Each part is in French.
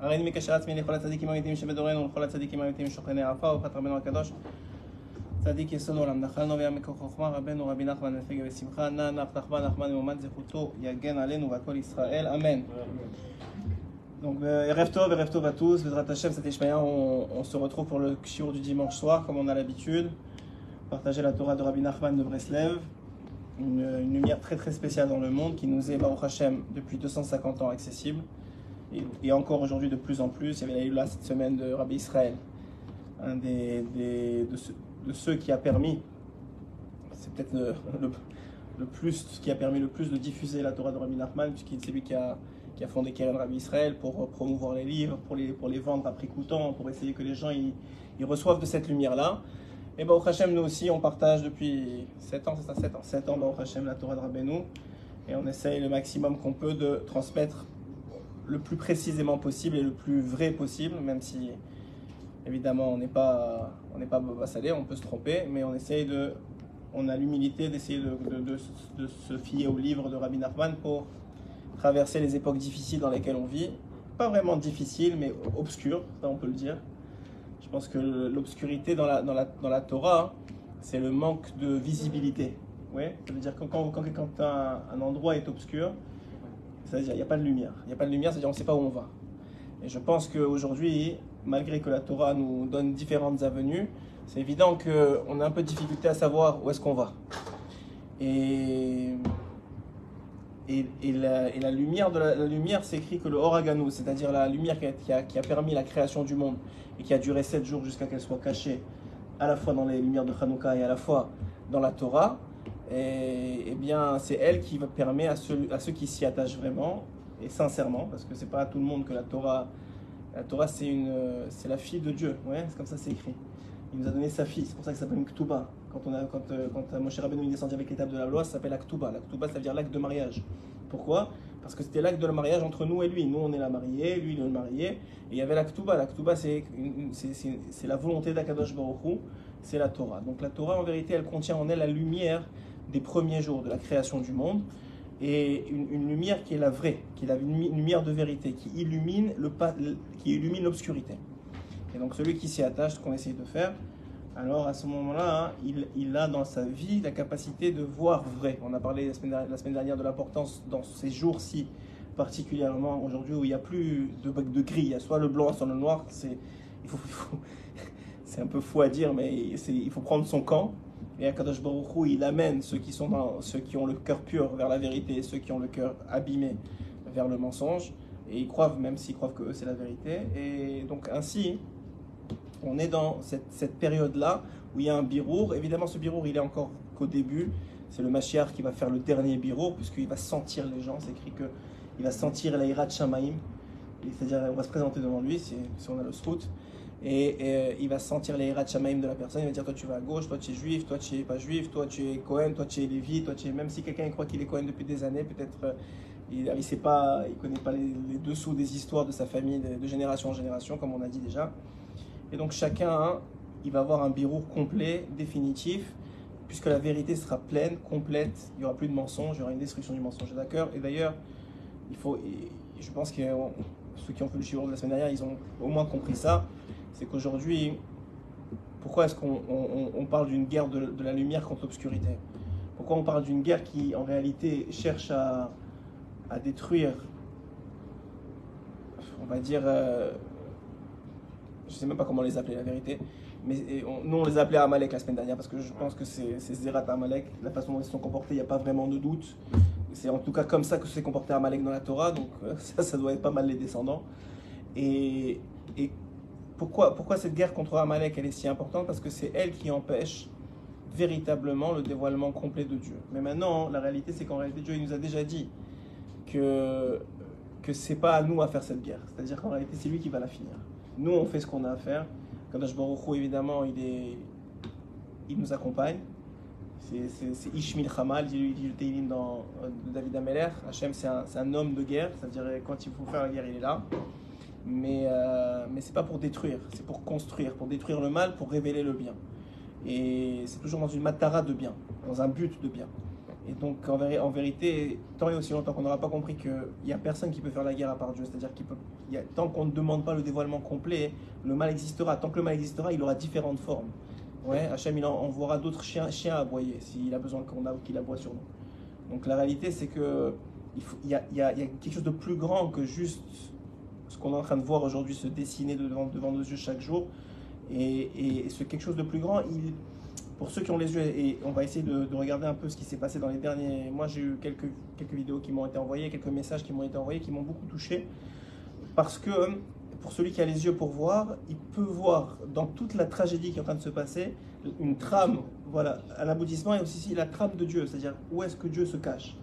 הריני מקשר עצמי לכל הצדיקים האמיתיים שבדורנו ולכל הצדיקים האמיתיים שוכני העפר וברכת רבנו הקדוש צדיק יסוד העולם נחלנו ויה מקור חוכמה רבנו רבי נחמן נפגע בשמחה נא נח נחמן נחמן וממן זכותו יגן עלינו ועל כל ישראל אמן. Donc, euh, Erev Tov, Erev Tov à tous, Vedrat Hashem, cet Ishmael, on, on se retrouve pour le shiur du dimanche soir, comme on a l'habitude. Partager la Torah de Rabbi Nachman de Breslev, une, une lumière très très spéciale dans le monde qui nous est, Baruch Hashem, depuis 250 ans accessible. Et, encore aujourd'hui de plus en plus. Il y avait eu là cette semaine de Rabbi Israël, un des, de, ceux, qui a permis, c'est peut-être le, plus, qui a permis le plus de diffuser la Torah de Rabbi Nachman, puisqu'il c'est lui qui a, qui a fondé Keren Rabbi Israël pour promouvoir les livres, pour les, pour les vendre à prix coûtant, pour essayer que les gens ils, ils reçoivent de cette lumière-là. Et Baruch Hashem, nous aussi, on partage depuis 7 ans, c'est ça 7 ans 7 ans, Baruch Hashem, la Torah de Rabbeinu. Et on essaye le maximum qu'on peut de transmettre le plus précisément possible et le plus vrai possible, même si évidemment on n'est pas, on pas Boba Salé, on peut se tromper, mais on essaye de, on a l'humilité d'essayer de, de- de- de se fier au livre de Rabbi Nachman pour traverser les époques difficiles dans lesquelles on vit. Pas vraiment difficiles, mais obscures, ça on peut le dire. Je pense que l'obscurité dans la, dans, la, dans la Torah, c'est le manque de visibilité. Ouais, ça veut dire que quand, quand, quand un, un endroit est obscur, ça veut dire qu'il n'y a pas de lumière. Il n'y a pas de lumière, c'est-à-dire qu'on ne sait pas où on va. Et je pense qu'aujourd'hui, malgré que la Torah nous donne différentes avenues, c'est évident qu'on a un peu de difficulté à savoir où est-ce qu'on va. Et, et, la, et la lumière, de la, lumière, c'est écrit que le Oragano, c'est-à-dire la lumière qui a, qui, a, qui a permis la création du monde et qui a duré sept jours jusqu'à qu'elle soit cachée, à la fois dans les lumières de Hanouka et à la fois dans la Torah, et, eh bien, c'est elle qui permet à ceux, à ceux qui s'y attachent vraiment et sincèrement, parce que c'est pas à tout le monde que la Torah, la Torah c'est une, c'est la fille de Dieu, ouais, c'est comme ça c'est écrit. Il nous a donné sa fille, c'est pour ça que ça s'appelle Ktuba. Quand on a, quand, euh, quand euh, Moshe Rabbeinu est descendu avec l'étape de la loi, ça s'appelle la Ktuba. La Ktuba, ça veut dire l'acte de mariage. Pourquoi? Parce que c'était l'acte de mariage entre nous et lui. Nous, on est la mariée, lui, il est le marié. Et il y avait la Ktuba. La Ktuba, c'est c'est- la volonté d'Akadosh Baruch c'est la Torah. Donc la Torah, en vérité, elle contient en elle la lumière des premiers jours de la création du monde et une, une lumière qui est la vraie, qui est lumi- lumière de vérité, qui illumine l'obscurité. Et donc celui qui s'y attache, ce qu'on essaye de faire, alors à ce moment-là, hein, il, a dans sa vie la capacité de voir vrai. On a parlé la semaine dernière, de l'importance dans ces jours-ci, particulièrement aujourd'hui où il n'y a plus de, gris, il y a soit le blanc, soit le noir. C'est, un peu fou à dire, mais il faut prendre son camp. Et Akadosh Baruch Hu, il amène ceux qui, sont dans, ceux qui ont le cœur pur vers la vérité et ceux qui ont le cœur abîmé vers le mensonge. Et ils croient, même s'ils croient que eux c'est la vérité. Et donc ainsi, on est dans cette, période-là où il y a un birour. Évidemment, ce birour, il est encore qu'au début. C'est le Mashiach qui va faire le dernier birour, puisqu'il va sentir les gens. C'est écrit qu'il va sentir l'Aïrat Shamaim. C'est-à-dire, on va se présenter devant lui, si, on a le scout. Et, euh, il va sentir l'Aïrat Shamaim de la personne. Il va dire Toi, tu vas à gauche, toi, tu es juif, toi, tu es pas juif, toi, tu es Cohen, toi, tu es Lévi, toi, tu es. Même si quelqu'un croit qu'il est Cohen depuis des années, peut-être. euh, il ne sait pas, il connaît pas les, les dessous des histoires de sa famille de, génération en génération, comme on a dit déjà. Et donc chacun, hein, il va avoir un bureau complet, définitif, puisque la vérité sera pleine, complète, il n'y aura plus de mensonge, il y aura une destruction du mensonge. D'accord? Et d'ailleurs, il faut, je pense que ceux qui ont fait le chiffre de la semaine dernière, ils ont au moins compris ça, c'est qu'aujourd'hui, pourquoi est-ce qu'on on- on- on parle d'une guerre de, la lumière contre l'obscurité? Pourquoi on parle d'une guerre qui, en réalité, cherche à, détruire, on va dire, euh, je sais même pas comment les appeler la vérité, mais nous on les appelait Amalek la semaine dernière parce que je pense que c'est Zerat Amalek, la façon dont ils se sont comportés, il n'y a pas vraiment de doute. C'est en tout cas comme ça que s'est comporté Amalek dans la Torah, donc euh, ça, doit être pas mal les descendants. Et pourquoi, cette guerre contre Amalek elle est si importante? Parce que c'est elle qui empêche véritablement le dévoilement complet de Dieu. Mais maintenant, la réalité c'est qu'en réalité Dieu il nous a déjà dit que que c'est pas à nous à faire cette guerre. C'est-à-dire qu'en réalité c'est lui qui va la finir. Nous on fait ce qu'on a à faire. Kadosh Baruch évidemment, il, est, il nous accompagne. C'est- C'est c'est Ish Milchama, il dit le Teilim dans euh, David Ameler. Hachem, c'est un, un homme de guerre, c'est-à-dire quand il faut faire la guerre, il est là. Mais, euh, mais c'est pas pour détruire, c'est pour construire, pour détruire le mal, pour révéler le bien. Et c'est toujours dans une matara de bien, dans un but de bien. Et donc, en, véri- en vérité, tant et aussi longtemps qu'on n'aura pas compris qu'il n'y a personne qui peut faire la guerre à part Dieu, c'est-à-dire qu'il y a- tant qu'on ne demande pas le dévoilement complet, le mal existera. Tant que le mal existera, il aura différentes formes. Ouais, Hachem, il en- envoiera d'autres chiens, chiens à aboyer s'il a besoin qu'on a- qu'il aboie sur nous. Donc, la réalité, c'est que il, faut- il y, a, il y a- il y a quelque chose de plus grand que juste ce qu'on est en train de voir aujourd'hui se dessiner devant, nos yeux chaque jour. Et, et ce quelque chose de plus grand, pour ceux qui ont les yeux, et on va essayer de, de regarder un peu ce qui s'est passé dans les derniers mois, j'ai eu quelques, quelques vidéos qui m'ont été envoyées, quelques messages qui m'ont été envoyés, qui m'ont beaucoup touché. Parce que pour celui qui a les yeux pour voir, il peut voir dans toute la tragédie qui est en train de se passer une trame, voilà, à l'aboutissement et aussi la trame de Dieu, c'est-à-dire où est-ce que Dieu se cache.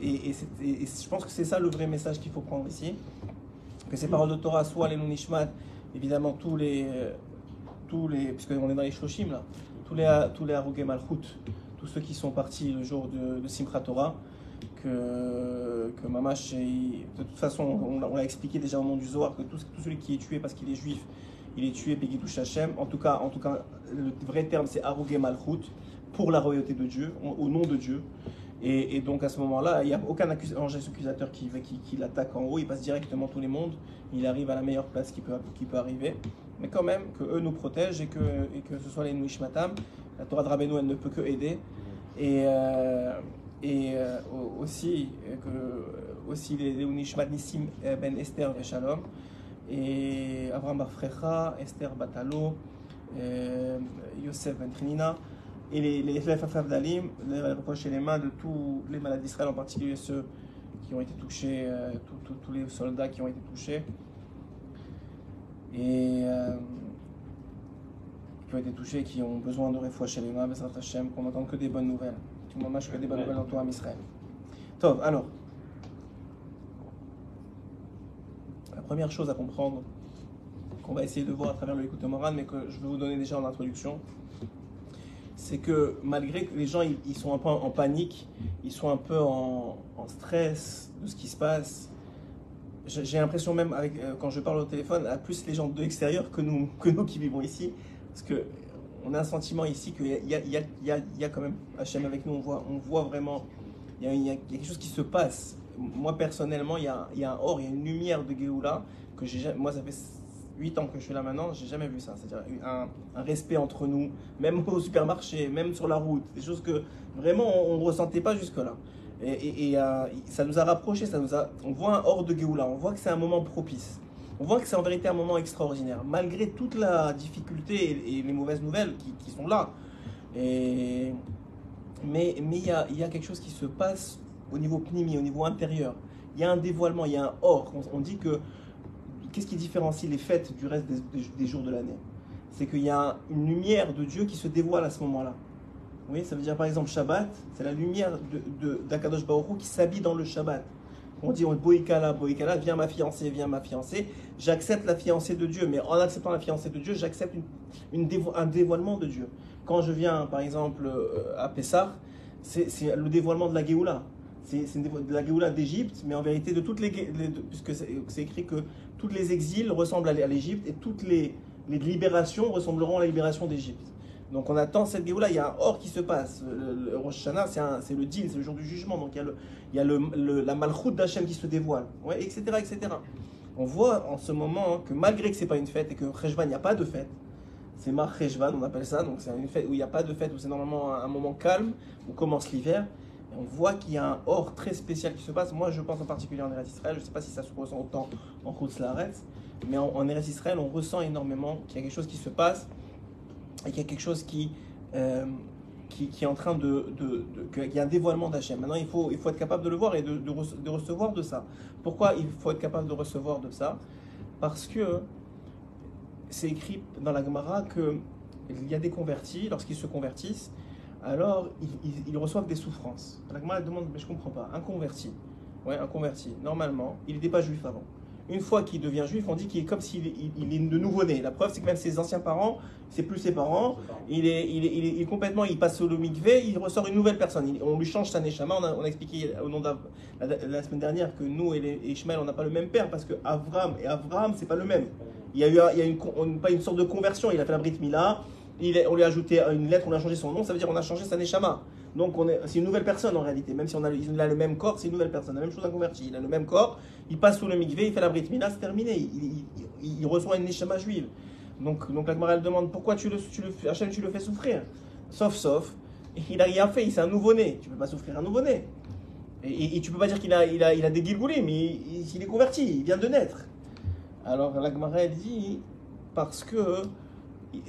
Et je pense que c'est ça le vrai message qu'il faut prendre ici. Que ces paroles de Torah, soit les Nunishmat, évidemment tous les, euh, tous les, puisqu'on est dans les Shoshim là, tous les, tous les Malchut, tous ceux qui sont partis le jour de, de Torah, que, que Mamash, de toute façon, on, l'a- expliqué déjà au nom du Zohar, que tout, celui qui est tué parce qu'il est juif, il est tué Begidouch Hashem. En tout cas, en tout cas, le vrai terme c'est Harugé Malchut, pour la royauté de Dieu, au nom de Dieu. Et, donc à ce moment-là, il n'y a aucun accus- ange accusateur qui, l'attaque en haut, il passe directement tous les mondes, il arrive à la meilleure place qui peut, arriver. Mais quand même, que eux nous protègent et que, ce soit les Nuishmatam, la Torah de Rabbeinu, elle ne peut que aider. Et, euh, euh, au- aussi, que, aussi les, les Nishmat Nissim euh, ben Esther et Shalom, et Avraham Bar Frecha, Esther Batalo, Yosef Ben Trinina, et les, les d'Alim, et les mains de tous les malades d'Israël, en particulier ceux qui ont été touchés, euh, tous- les soldats qui ont été touchés, et euh, qui ont été touchés, qui ont besoin de refouach chez les mains, Hashem, qu'on n'entende que des bonnes nouvelles. Tout le moment, que des bonnes nouvelles dans toi, Israël. Tov, alors, la première chose à comprendre, qu'on va essayer de voir à travers le Moran, mais que je vais vous donner déjà en introduction, c'est que malgré que les gens ils, sont un peu en panique, ils sont un peu en, stress de ce qui se passe, j'ai l'impression même avec, euh, quand je parle au téléphone à plus les gens de l'extérieur que nous, que nous qui vivons ici, parce que on a un sentiment ici qu'il y y, y, a, quand même Hachem avec nous, on voit, on voit vraiment, il y, a, quelque chose qui se passe. Moi personnellement, il y a, y a un or, il y a une lumière de Géoula que j'ai moi ça fait 8 ans que je suis là maintenant, j'ai jamais vu ça. C'est-à-dire un, respect entre nous, même au supermarché, même sur la route, des choses que vraiment on ne ressentait pas jusque-là. Et, euh, ça nous a rapprochés, ça nous a, on voit un hors de Géoula, on voit que c'est un moment propice. On voit que c'est en vérité un moment extraordinaire, malgré toute la difficulté et, les mauvaises nouvelles qui, sont là. Mais il y, a, quelque chose qui se passe au niveau pnimi, au niveau intérieur. Il y a un dévoilement, il y a un or. On dit que qu'est-ce qui différencie les fêtes du reste des, jours de l'année? C'est qu'il y a une lumière de Dieu qui se dévoile à ce moment-là. Oui, ça veut dire par exemple Shabbat, c'est la lumière d'Akadosh de, Baruch qui s'habille dans le Shabbat. On dit Boïkala, Boïkala, viens ma fiancée, viens ma fiancée. J'accepte la fiancée de Dieu, mais en acceptant la fiancée de Dieu, j'accepte un dévoilement de Dieu. Quand je viens par exemple euh, à Pessah, c'est le dévoilement de la Géoula. C'est de la Géoula d'Égypte, mais en vérité de toutes les, puisque c'est écrit que tous les exils ressemblent à l'Égypte et toutes les, libérations ressembleront à la libération d'Égypte. Donc on attend cette Géoula, il y a un or qui se passe. Le, Rosh Hashanah, c'est le deal, c'est le jour du jugement. Donc il y a, la malchoute d'Hachem qui se dévoile, etc., etc. On voit en ce moment hein, que malgré que ce n'est pas une fête et que Rejvan, il n'y a pas de fête, c'est Mar Rejvan, on appelle ça, donc c'est une fête où il n'y a pas de fête, où c'est normalement un, un, moment calme, où commence l'hiver. On voit qu'il y a un or très spécial qui se passe. Moi, je pense en particulier en Eretz Israël, je ne sais pas si ça se ressent autant en Laaretz, mais en, en Eretz Israël, on ressent énormément qu'il y a quelque chose qui se passe et qu'il y a quelque chose qui, euh, qui, est en train de qu'il y a un dévoilement d'Hachem. Maintenant, il faut, il faut être capable de le voir et de, de, de, recevoir de ça. Pourquoi il faut être capable de recevoir de ça? Parce que c'est écrit dans la Gemara qu'il y a des convertis, lorsqu'ils se convertissent, alors ils, ils, ils, reçoivent des souffrances. La Gemara demande, mais je ne comprends pas, un converti, ouais, un converti, normalement, il n'était pas juif avant une fois qu'il devient juif, on dit qu'il est comme s'il il, il est de nouveau-né. La preuve, c'est que même ses anciens parents, c'est plus ses parents, il est, il est, il est, il est complètement, il passe au mikvé, il ressort une nouvelle personne. Il, on lui change sa neshama. On a, on a expliqué au nom la, la, semaine dernière que nous et, les, et Ishmael, on n'a pas le même père parce que Avram et Avram, c'est pas le même. Il y a eu, il y a une, pas une sorte de conversion. Il a fait la Brit Mila, on lui a ajouté une lettre, on a changé son nom, ça veut dire qu'on a changé sa neshama. Donc on est- c'est une nouvelle personne en réalité, même si on a, il a le même corps, c'est une nouvelle personne. La même chose un converti, il a le même corps, il passe sous le mikvé, il fait la brit mila, c'est terminé, il, reçoit une neshama juive. Donc, donc la elle demande pourquoi tu le, tu le, tu le fais souffrir? Sauf, sauf, il a rien fait, c'est un nouveau-né. Tu peux pas souffrir un nouveau-né. Et, et, et tu peux pas dire qu'il a, il a, il a des mais il, il est converti, il vient de naître. Alors la elle dit, parce que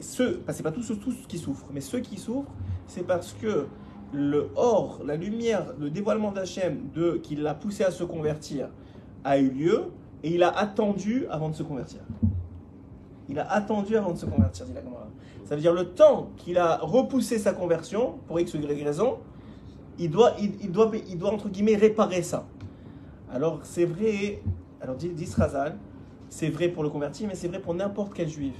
ceux, c'est pas tous, tous qui souffrent, mais ceux qui souffrent, c'est parce que le or, la lumière, le dévoilement d'Hachem, de, qui l'a poussé à se convertir, a eu lieu, et il a attendu avant de se convertir. Il a attendu avant de se convertir, dit la Gemara. Ça veut dire le temps qu'il a repoussé sa conversion, pour X ou Y raison, il doit, il, doit, il doit, entre guillemets, réparer ça. Alors, c'est vrai, alors dit, dit c'est vrai pour le converti, mais c'est vrai pour n'importe quel juif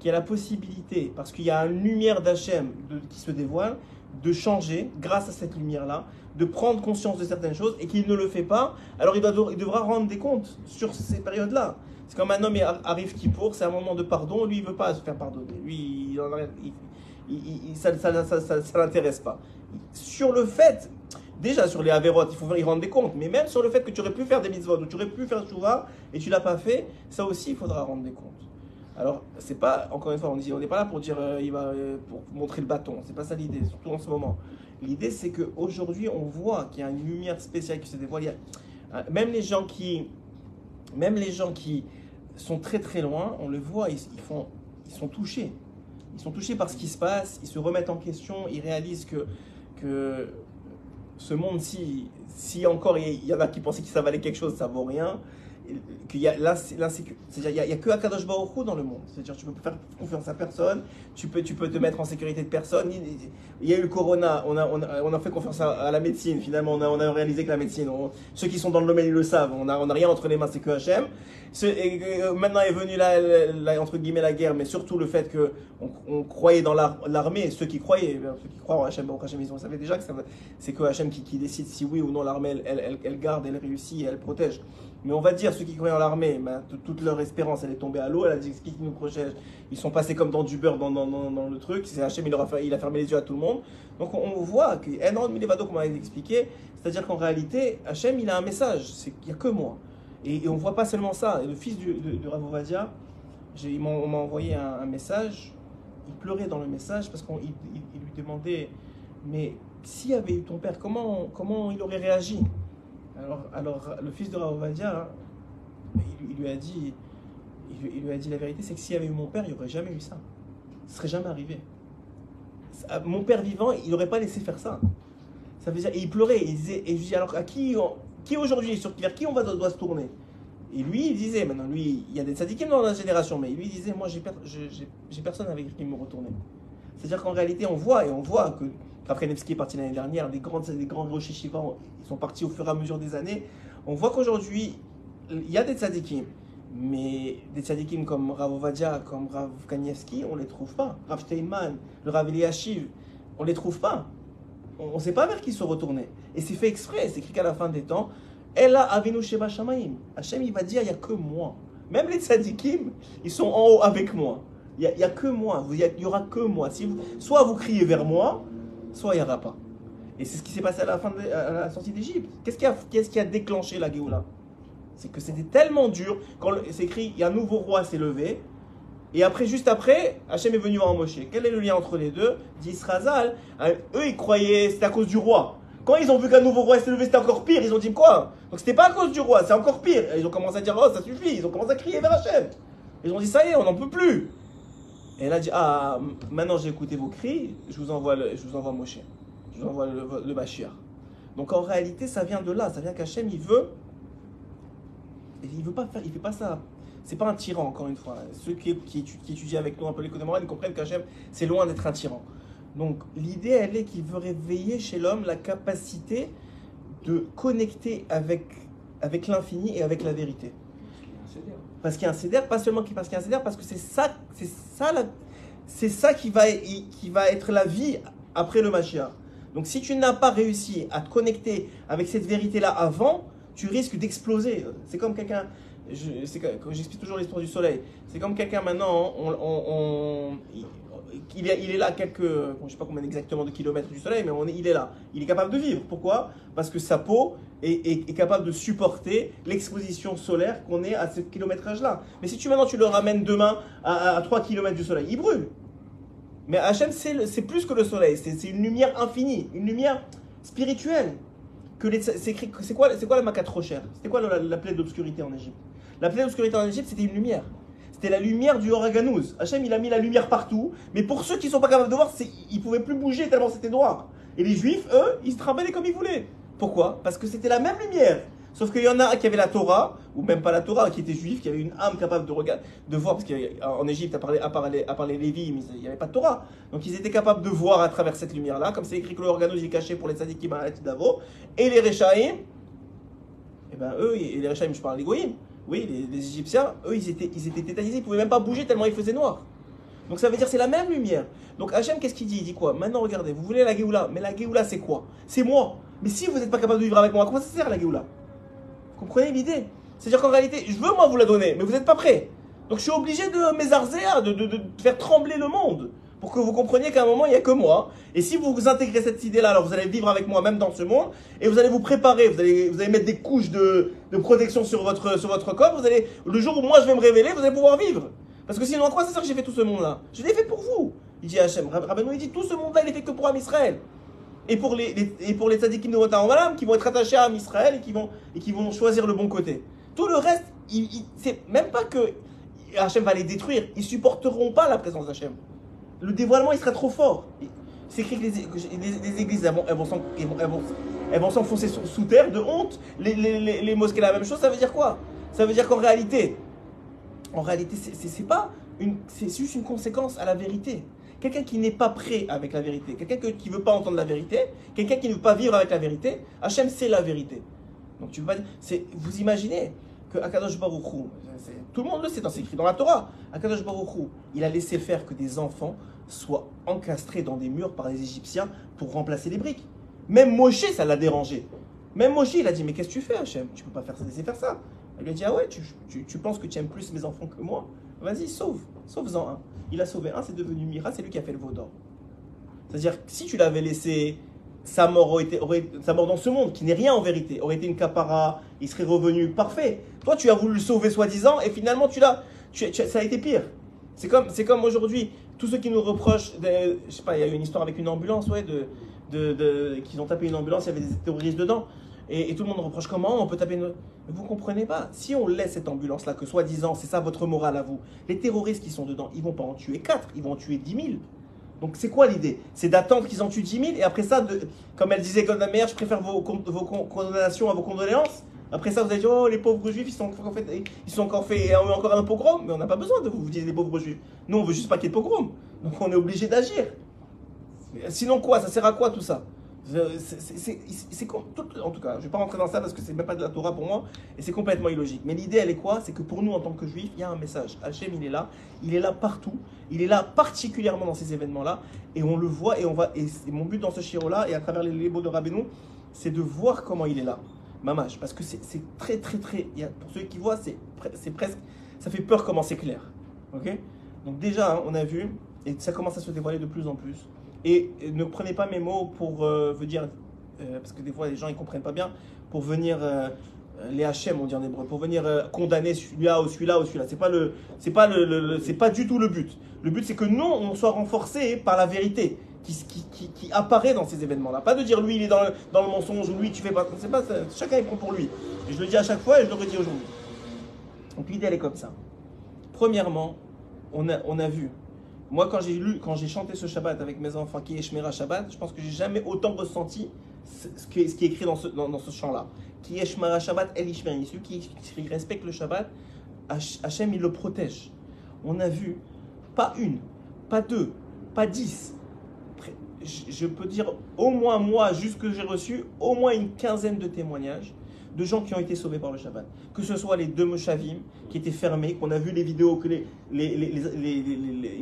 qui a la possibilité, parce qu'il y a une lumière d'Hachem qui se dévoile, de changer grâce à cette lumière-là, de prendre conscience de certaines choses et qu'il ne le fait pas, alors il, doit, il devra rendre des comptes sur ces périodes-là. C'est comme un homme arrive qui pour, c'est un moment de pardon, lui il veut pas se faire pardonner, lui il ça, ça, ça- ça l'intéresse pas. Sur le fait, déjà sur les avérotes, il faut y rendre des comptes, mais même sur le fait que tu aurais pu faire des mitzvot, ou tu aurais pu faire chouva et tu l'as pas fait, ça aussi il faudra rendre des comptes. Alors, c'est pas, encore une fois, on dit- n'est pas là pour dire, euh, il va, euh, pour montrer le bâton, c'est pas ça l'idée, surtout en ce moment. L'idée, c'est qu'aujourd'hui, on voit qu'il y a une lumière spéciale qui se dévoile. A- euh, même les gens qui, même les gens qui sont très très loin, on le voit, ils, ils font, ils sont touchés. Ils sont touchés par ce qui se passe, ils se remettent en question, ils réalisent que, que ce monde, si, si encore il y en a qui pensaient que ça valait quelque chose, ça vaut rien, qu'il y a l'insé- l'insécu- c'est-à-dire il y a, a que Akadosh dans le monde. C'est-à-dire tu peux faire confiance à personne, tu peux, tu peux te mettre en sécurité de personne. Il, y a eu le corona, on a, on a, a fait confiance à, la médecine. Finalement, on a, on a réalisé que la médecine, ceux qui sont dans le domaine ils le savent. On n'a on a rien entre les mains, c'est que Hachem. Euh, maintenant est venue la, entre guillemets la guerre, mais surtout le fait que on, croyait dans l'ar- l'armée. Ceux qui croyaient, ceux qui croient en Hachem, Baruch Hachem, ils savaient déjà que c'est que Hachem qui, décide si oui ou non l'armée elle, elle- elle garde, elle réussit, elle protège. Mais on va dire, ceux qui croyaient en l'armée, ben, toute leur espérance, elle est tombée à l'eau. Elle a dit, ce qui nous protège Ils sont passés comme dans du beurre dans, le truc. C'est Hachem, il, a il a fermé les yeux à tout le monde. Donc on, on voit que énorme Milevado, comme on avait expliqué, c'est-à-dire qu'en réalité, Hachem, il a un message. C'est qu'il n'y a que moi. Et, on voit pas seulement ça. Le fils du, de, de Rav Ovadia, j'ai- il on m'a envoyé un, message. Il pleurait dans le message parce qu'on il, il- il lui demandait, mais s'il y avait eu ton père, comment, comment il aurait réagi? Alors, alors, le fils de Ravovadia, il, il lui a dit, il, lui- a dit la vérité, c'est que s'il y avait eu mon père, il n'y aurait jamais eu ça. Ce serait jamais arrivé. Ça- Mon père vivant, il n'aurait pas laissé faire ça. Ça veut dire, et il pleurait, il disait, et je dis alors à qui, qui aujourd'hui, sur vers qui on va doit se tourner? Et lui, il disait, maintenant lui, il y a des syndiqués dans la génération, mais lui il disait, moi j'ai personne avec qui me retourner. C'est-à-dire qu'en réalité, on voit et on voit que Krafrenevski est parti l'année dernière, des grands, des grands Rosh Yeshiva, ils sont partis au fur et à mesure des années. On voit qu'aujourd'hui, il y a des tzadikim, mais des tzadikim comme Rav Ovadia, comme Rav Kanievski, on ne les trouve pas. Rav Steinman, le Rav Eliashiv, on ne les trouve pas. On ne sait pas vers qui se retourner. Et c'est fait exprès, c'est écrit qu'à la fin des temps, Ella Avinu Sheba Shamaim. Hachem, il va dire, il n'y a que moi. Même les tzadikim, ils sont en haut avec moi. Il n'y a, que moi, il n'y aura que moi. Soit vous criez vers moi, soit il n'y aura pas. Et c'est ce qui s'est passé à la, fin de, la sortie d'Égypte. Qu'est-ce qui, qui a déclenché la Géoula? C'est que c'était tellement dur. Quand c'est écrit, il y a un nouveau roi s'est levé. Et après, juste après, Hachem est venu en Moshe. Quel est le lien entre les deux? Dit hein, eux ils croyaient c'était à cause du roi. Quand ils ont vu qu'un nouveau roi s'est levé, c'était encore pire. Ils ont dit quoi? Donc c'était pas à cause du roi, c'est encore pire. Et ils ont commencé à dire oh ça suffit. Ils ont commencé à crier vers Hachem. Ils ont dit ça y est, on n'en peut plus. Et elle a dit ah maintenant j'ai écouté vos cris, je vous envoie le, je vous envoie Moshe. Je vous envoie le, Mashiach. Donc en réalité, ça vient de là. Ça vient qu'Hachem, il veut. Il veut pas faire, il fait pas ça. C'est pas un tyran, encore une fois. Ceux qui, qui étudient avec nous un peu l'économie morale, ils comprennent qu'Hachem, c'est loin d'être un tyran. Donc l'idée, elle est qu'il veut réveiller chez l'homme la capacité de connecter avec, avec l'infini et avec la vérité. Parce qu'il y a un CDR, pas seulement parce qu'il y a un CDR, parce que c'est ça, c'est ça, c'est ça qui va, qui va être la vie après le Mashiach. Donc si tu n'as pas réussi à te connecter avec cette vérité-là avant, tu risques d'exploser. C'est comme quelqu'un, j'explique toujours l'histoire du soleil. C'est comme quelqu'un maintenant, on- il, est, là quelques, je sais pas combien exactement de kilomètres du soleil, mais il est là. Il est capable de vivre. Pourquoi? Parce que sa peau est, capable de supporter l'exposition solaire qu'on est à ce kilométrage-là. Mais si tu maintenant tu le ramènes demain à, à, 3 km du soleil, il brûle. Mais Hachem, c'est plus que le soleil, c'est une lumière infinie, une lumière spirituelle. C'est quoi, quoi la maca trop chère? C'était quoi la, la plaie d'obscurité en Égypte? La plaie d'obscurité en Égypte, c'était une lumière. C'était la lumière du Horaganouz. Hachem, il a mis la lumière partout, mais pour ceux qui ne sont pas capables de voir, ils ne pouvaient plus bouger tellement c'était noir. Et les juifs, eux, ils se trimballaient comme ils voulaient. Pourquoi? Parce que c'était la même lumière. Sauf qu'il y en a qui avaient la Torah, ou même pas la Torah, qui était juif, qui avait une âme capable de regarder, de voir, parce qu'en Égypte, à part, les, à, part à part les Lévis, il n'y avait pas de Torah. Donc ils étaient capables de voir à travers cette lumière-là, comme c'est écrit que le Horaganouz est caché pour les tzadikim à d'Avo. Et les Rechaïm, et ben eux, et les Rechaïm, je parle des Goïm, oui, les, les Égyptiens, eux, ils étaient, ils étaient tétanisés, ils pouvaient même pas bouger tellement il faisait noir. Donc ça veut dire c'est la même lumière. Donc Hachem, qu'est-ce qu'il dit? Il dit quoi? Maintenant, regardez, vous voulez la Géoula, mais la Géoula, c'est quoi? C'est moi. Mais si vous n'êtes pas capable de vivre avec moi, à quoi ça sert la Géoula? Vous comprenez l'idée? C'est-à-dire qu'en réalité, je veux moi vous la donner, mais vous n'êtes pas prêt. Donc je suis obligé de m'ézarzéa, de, de, de faire trembler le monde, pour que vous compreniez qu'à un moment, il n'y a que moi. Et si vous intégrez cette idée-là, alors vous allez vivre avec moi même dans ce monde, et vous allez vous préparer, vous allez, vous allez mettre des couches de, de protection sur votre, sur votre corps, vous allez, le jour où moi je vais me révéler, vous allez pouvoir vivre. Parce que sinon, à quoi ça sert que j'ai fait tout ce monde-là Je l'ai fait pour vous. Il dit Hachem, Rabbeinu, il dit tout ce monde-là, il est fait que pour Am Israël. Et pour les, les- et pour les tzadikim de qui vont être attachés à Am Israël et qui vont, et qui vont choisir le bon côté. Tout le reste, c'est même pas que Hachem va les détruire, ils supporteront pas la présence d'Hachem. Le dévoilement, il sera trop fort. C'est écrit que les, églises, elles vont, elles vont elles vont- elles vont- s'enfoncer sous, terre de honte. Les, les- les- mosquées, la même chose. Ça veut dire quoi? Ça veut dire qu'en réalité, en réalité, c'est- pas une, c'est juste une conséquence à la vérité. Quelqu'un qui n'est pas prêt avec la vérité, quelqu'un que- qui ne veut pas entendre la vérité, quelqu'un qui ne veut pas vivre avec la vérité, Hachem, c'est la vérité. Donc tu peux pas dire- vous imaginez que Akadosh Baruch Hu, tout le monde le sait, dans- c'est écrit dans la Torah, Akadosh Baruch Hu, il a laissé faire que des enfants soient encastrés dans des murs par les Égyptiens pour remplacer les briques. Même Moshe, ça l'a dérangé. Même Moshe, il a dit, mais qu'est-ce que tu fais Hachem? Tu peux pas faire laisser faire ça. Elle lui a dit, ah ouais, tu, tu- tu penses que tu aimes plus mes enfants que moi? Vas-y, sauve, sauve-en un. Il a sauvé un, c'est devenu Mira, c'est lui qui a fait le veau d'or. C'est-à-dire que si tu l'avais laissé, sa mort, aurait été, sa mort dans ce monde, qui n'est rien en vérité, aurait été une capara, il serait revenu parfait. Toi, tu as voulu le sauver soi-disant, et finalement, tu l'as, tu- ça a été pire. C'est comme, c'est comme aujourd'hui, tous ceux qui nous reprochent, de- je sais pas, il y a eu une histoire avec une ambulance, ouais, de, de, qu'ils ont tapé une ambulance, il y avait des terroristes dedans. Et, tout le monde reproche comment on peut taper une... Vous comprenez pas. Si on laisse cette ambulance-là, que soi-disant, c'est ça votre morale à vous, les terroristes qui sont dedans, ils vont pas en tuer 4, ils vont en tuer 10 000. Donc c'est quoi l'idée? C'est d'attendre qu'ils en tuent 10 000 et après ça, comme elle disait Golda Meir, je préfère vos, vos con- condamnations à vos condoléances? Après ça, vous allez dire, oh, les pauvres juifs, ils sont encore fait, ils sont encore fait encore un pogrom. Mais on n'a pas besoin de vous, vous dire les pauvres juifs. Nous, on veut juste pas qu'il y ait de pogrom. Donc on est obligé d'agir. Sinon quoi? Ça sert à quoi tout ça? C'est, c'est- en tout cas, je vais pas rentrer dans ça parce que c'est même pas de la Torah pour moi et c'est complètement illogique. Mais l'idée, elle est quoi? C'est que pour nous, en tant que juifs, il y a un message. Hachem, il est là, il est là partout, il est là particulièrement dans ces événements-là et on le voit et on va. Et mon but dans ce chiro-là et à travers les libres de Rabbeinu, c'est de voir comment il est là, Mamash, parce que c'est, très très très. pour ceux qui voient, c'est, pre- c'est presque, ça fait peur comment c'est clair. Ok? Donc déjà, hein, on a vu et ça commence à se dévoiler de plus en plus. Et ne prenez pas mes mots pour euh, dire, euh, parce que des fois les gens ils comprennent pas bien, pour venir euh, les HM on dit en hébreu, pour venir condamner celui-là ou celui-là ou celui-là. C'est pas pas c'est pas du tout le but. Le but c'est que nous on soit renforcés par la vérité qui, apparaît dans ces événements-là. Pas de dire lui il est dans le, mensonge ou lui tu fais pas. C'est pas. Chacun il prend pour lui. Et je le dis à chaque fois et je le redis aujourd'hui. Donc l'idée elle est comme ça. Premièrement, on a, vu. Moi, quand j'ai lu, quand j'ai chanté ce Shabbat avec mes enfants, qui est Shmera Shabbat, je pense que j'ai jamais autant ressenti ce qui est, écrit dans ce, chant-là. Qui est Shmera Shabbat, El. Celui qui, qui respecte le Shabbat, Hach- Hachem, il le protège. On a vu, pas une, pas deux, pas dix. Je peux dire au moins moi, juste que j'ai reçu, au moins une quinzaine de témoignages de gens qui ont été sauvés par le Shabbat. Que ce soit les deux Moshavim qui étaient fermés, qu'on a vu les vidéos que les, les, les, les,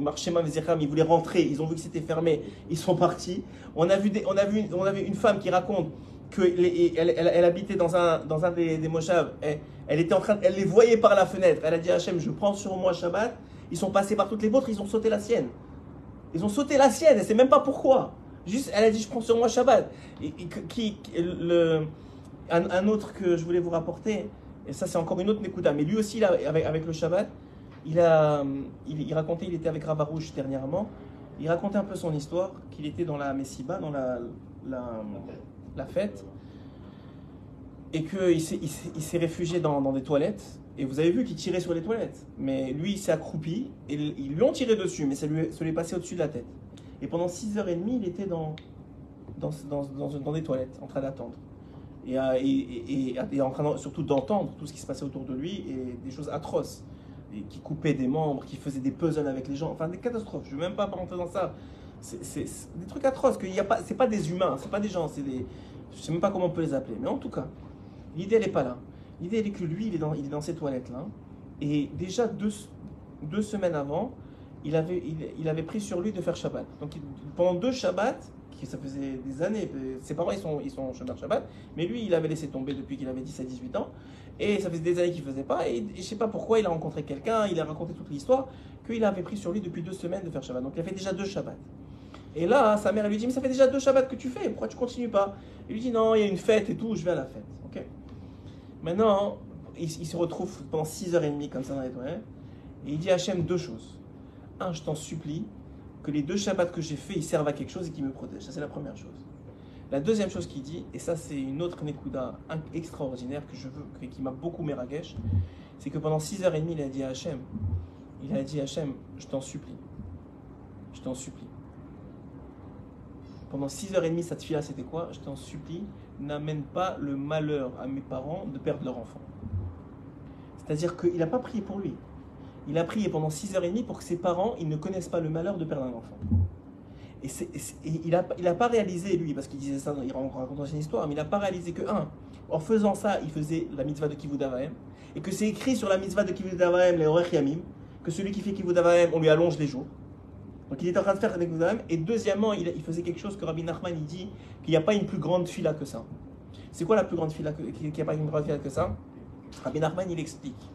ils voulaient rentrer, ils ont vu que c'était fermé, ils sont partis. On a vu, on a vu, on une femme qui raconte que les- elle, elle- habitait dans un, dans un des, des moshav, elle, elle était en train, elle les voyait par la fenêtre. Elle a dit à Hachem, je prends sur moi Shabbat. Ils sont passés par toutes les vôtres, ils ont sauté la sienne. Ils ont sauté la sienne, elle sait même pas pourquoi. Juste, elle a dit, je prends sur moi Shabbat. Qui, le, un, un autre que je voulais vous rapporter, et ça c'est encore une autre Nekuda, mais lui aussi, là, avec, avec le Shabbat, il, a, il, racontait, il était avec Ravarouche dernièrement, il racontait un peu son histoire, qu'il était dans la Messiba, dans la, la, fête, et qu'il s'est, il s'est- il s'est réfugié dans, dans des toilettes, et vous avez vu qu'il tirait sur les toilettes, mais lui il s'est accroupi, et ils lui ont tiré dessus, mais ça lui, ça lui est passé au-dessus de la tête. Et pendant 6h30, il était dans, dans, dans, dans, des toilettes, en train d'attendre. Et, euh, et, et- en train surtout d'entendre tout ce qui se passait autour de lui, et des choses atroces. Et qui coupaient des membres, qui faisaient des puzzles avec les gens, enfin des catastrophes. Je ne vais même pas rentrer dans ça. C'est des trucs atroces, y a pas, des humains, c'est pas des gens, des, je sais même pas comment on peut les appeler. Mais en tout cas, l'idée elle est pas là. L'idée est que lui, il est dans, il est dans ces toilettes là, et déjà deux, deux semaines avant, il avait, il, il avait pris sur lui de faire Shabbat. Donc pendant deux Shabbats, qui ça faisait des années, ses parents ils sont, ils sont Shabbat Shabbat, mais lui il avait laissé tomber depuis qu'il avait 10 à 18 ans, et ça faisait des années qu'il faisait pas, et, et je sais pas pourquoi il a rencontré quelqu'un, il a raconté toute l'histoire, qu'il avait pris sur lui depuis deux semaines de faire Shabbat. Donc il a fait déjà deux Shabbats. Et là, sa mère lui dit, mais ça fait déjà deux Shabbats que tu fais, pourquoi tu continues pas? Il lui dit, non, il y a une fête et tout, je vais à la fête. Maintenant, il, se retrouve pendant 6h30 comme ça dans les toilettes, et il dit à Hachem deux choses. Un, je t'en supplie, que les deux Shabbats que j'ai fait, ils servent à quelque chose et qu'ils me protègent. Ça, c'est la première chose. La deuxième chose qu'il dit, et ça, c'est une autre Nekuda in- extraordinaire que je veux, qui m'a beaucoup meragesh, c'est que pendant 6h30, il a dit à Hachem, il a dit à Hachem, je t'en supplie, je t'en supplie. Pendant 6h30, cette fille-là, c'était quoi? Je t'en supplie, n'amène pas le malheur à mes parents de perdre leur enfant. C'est-à-dire qu'il n'a pas prié pour lui. Il a prié pendant 6h30 pour que ses parents ils ne connaissent pas le malheur de perdre un enfant. Et, et et il n'a il a pas réalisé, lui, parce qu'il disait ça, il raconte une histoire, mais il n'a pas réalisé que, un, en faisant ça, il faisait la mitzvah de Kivud et que c'est écrit sur la mitzvah de Kivud les Orech Yamim, que celui qui fait Kivud on lui allonge les jours. Donc il était en train de faire Kivud Avahem, et deuxièmement, il, faisait quelque chose que Rabbi Nachman, il dit qu'il n'y a pas une plus grande fila que ça. C'est quoi la plus grande fila n'y a pas une que ça? Rabbi Nachman, il explique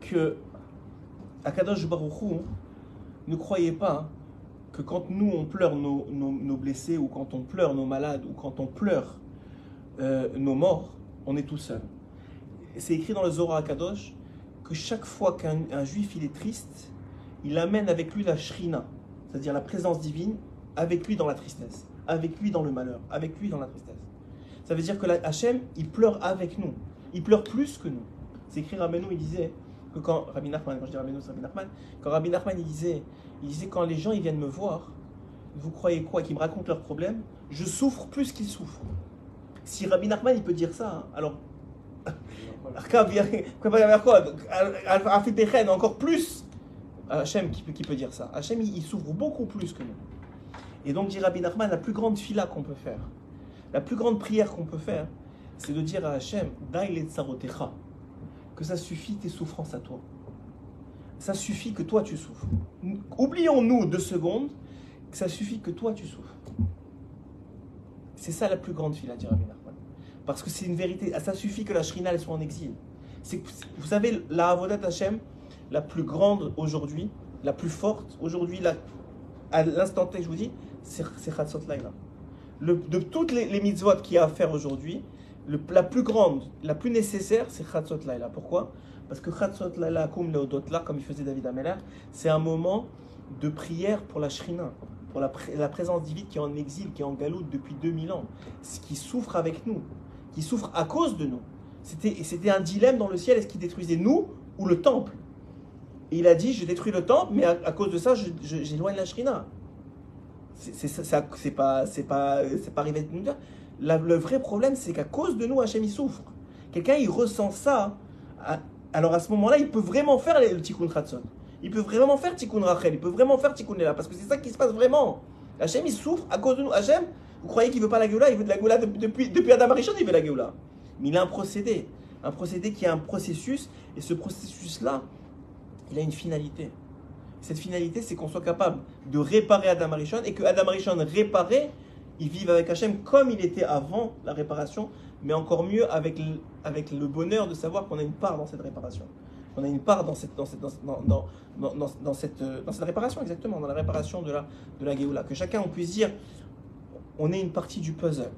que Akadosh Baruch Hu, ne croyez pas que quand nous on pleure nos, blessés ou quand on pleure nos malades ou quand on pleure euh, nos morts, on est tout seul. C'est écrit dans le Zohar Akadosh que chaque fois qu'un un juif il est triste, il amène avec lui la shrina, c'est-à-dire la présence divine, avec lui dans la tristesse, avec lui dans le malheur, avec lui dans la tristesse. Ça veut dire que Hachem, il pleure avec nous. Il pleure plus que nous. C'est écrit Rabbeinu, il disait que quand Rabbi Nachman, quand je dis Rabbeinu, c'est Rabbi Nachman, quand Rabbi Nachman il disait, il disait quand les gens ils viennent me voir, vous croyez quoi Qu'ils me racontent leurs problèmes, je souffre plus qu'ils souffrent. Si Rabbi Nachman il peut dire ça, hein, alors encore plus Hachem qui peut, dire ça. Hachem il, il souffre beaucoup plus que nous. Et donc dit Rabbi Nachman, la plus grande fila qu'on peut faire, la plus grande prière qu'on peut faire, c'est de dire à Hachem, Dai le tsarotecha, que ça suffit tes souffrances à toi. Ça suffit que toi tu souffres. Oublions-nous deux secondes que ça suffit que toi tu souffres. C'est ça la plus grande fila, dit Rabbi Nachman. Parce que c'est une vérité. Ça suffit que la Shrina soit en exil. Vous savez, la Avodat Hashem, la plus grande aujourd'hui, la plus forte aujourd'hui, à l'instant T, je vous dis, c'est Chatzot Laila. Le- de toutes les, les mitzvot qu'il y a à faire aujourd'hui, la plus grande, la plus nécessaire, c'est Chatzot Laila. Pourquoi? Parce que Chatzot Laila, comme Leodot là, comme il faisait David Ameller, c'est un moment de prière pour la Shrina, pour la, la présence divine qui est en exil, qui est en galoute depuis 2000 ans, qui souffre avec nous, qui souffre à cause de nous. C'était un dilemme dans le ciel, est-ce qu'il détruisait nous ou le temple? Il a dit, je détruis le temple, mais à, cause de ça, j'éloigne la Shrina. C'est pas, pas, pas arrivé de nous dire. La- le vrai problème, c'est qu'à cause de nous, Hachem, il souffre. Quelqu'un, il ressent ça. alors à ce moment-là, il peut vraiment faire le tikkun Khatzon. Il peut vraiment faire tikkun Rachel. Il peut vraiment faire tikkun Lela. Parce que c'est ça qui se passe vraiment. Hachem, il souffre à cause de nous. Hachem, vous croyez qu'il veut pas la Géoula Il veut de la Géoula depuis, depuis, Adam Arishon, il veut la Géoula. Mais il a un procédé. Un procédé qui a un processus. Et ce processus-là, il a une finalité. Cette finalité, c'est qu'on soit capable de réparer Adam Arishon et que Adam Arishon réparé, ils vivent avec Hachem comme il était avant la réparation, mais encore mieux avec le, avec le bonheur de savoir qu'on a une part dans cette réparation. On a une part dans cette, dans cette, dans, dans, dans, cette, euh, cette réparation, exactement, dans la réparation de la, de la Géoula. Que chacun, on puisse dire, on est une partie du puzzle.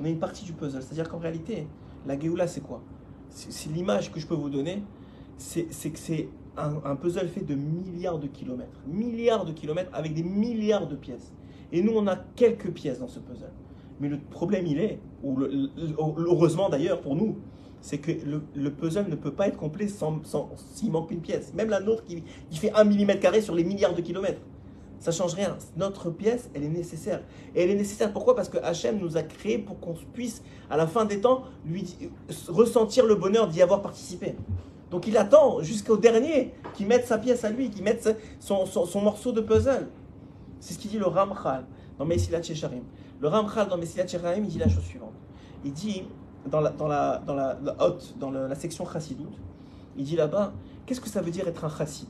On est une partie du puzzle. C'est-à-dire qu'en réalité, la Géoula, c'est quoi? C'est l'image que je peux vous donner, c'est que c'est un, puzzle fait de milliards de kilomètres. Milliards de kilomètres avec des milliards de pièces. Et nous, on a quelques pièces dans ce puzzle. Mais le problème, il est, ou heureusement d'ailleurs pour nous, c'est que le, le, puzzle ne peut pas être complet sans, s'il manque une pièce. Même la nôtre qui, qui fait un millimètre carré sur les milliards de kilomètres. Ça change rien. Notre pièce, elle est nécessaire. Et elle est nécessaire pourquoi? Parce que Hachem nous a créé pour qu'on puisse, à la fin des temps, lui ressentir le bonheur d'y avoir participé. Donc il attend jusqu'au dernier qu'il mette sa pièce à lui, qu'il mette son, morceau de puzzle. C'est ce qu'il dit le Ramchal dans Messilat Shecharim. Le Ramchal dans Messilat Shecharim, il dit la chose suivante. Il dit, dans la, dans la, haute, dans la, section Chassidout, il dit là-bas, qu'est-ce que ça veut dire être un chassid?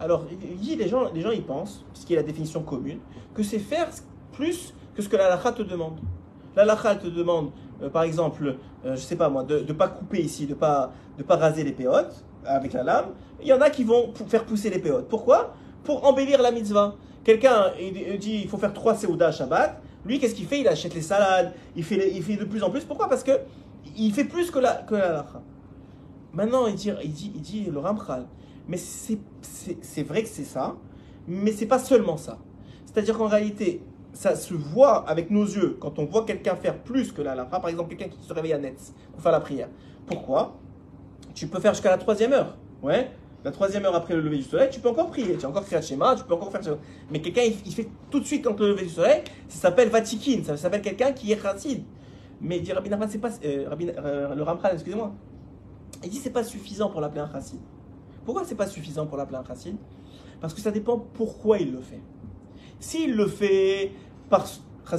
Alors, il dit, les gens, les gens ils pensent, ce qui est la définition commune, que c'est faire plus que ce que la lacha te demande. La lacha te demande, euh, par exemple, euh, je sais pas moi, de ne pas couper ici, de ne pas, de pas raser les péotes avec la lame. Il y en a qui vont faire pousser les péotes. Pourquoi? Pour embellir la mitzvah. Quelqu'un dit il faut faire trois séoudas à Shabbat. Lui, qu'est-ce qu'il fait? Il achète les salades, il fait, il fait de plus en plus. Pourquoi? Parce que il fait plus que la, que. Maintenant, il dit, il dit, il dit le Ramchal. Mais c'est vrai que c'est ça, mais c'est pas seulement ça. C'est-à-dire qu'en réalité, ça se voit avec nos yeux quand on voit quelqu'un faire plus que la halakha. Par exemple, quelqu'un qui se réveille à Netz pour faire la prière. Pourquoi? Tu peux faire jusqu'à la troisième heure. Ouais. La troisième heure après le lever du soleil, tu peux encore prier. Tu as encore créé un schéma, tu peux encore faire. Mais quelqu'un, il, fait tout de suite quand le lever du soleil, ça s'appelle Vatikin. Ça s'appelle quelqu'un qui est chassid. Mais dit Rabbi Nachman, c'est pas. Euh, Rabbi, euh, le Ramchal, excusez-moi. Il dit c'est pas suffisant pour l'appeler un chassid. Pourquoi c'est pas suffisant pour l'appeler un chassid Parce que ça dépend pourquoi il le fait. S'il le fait par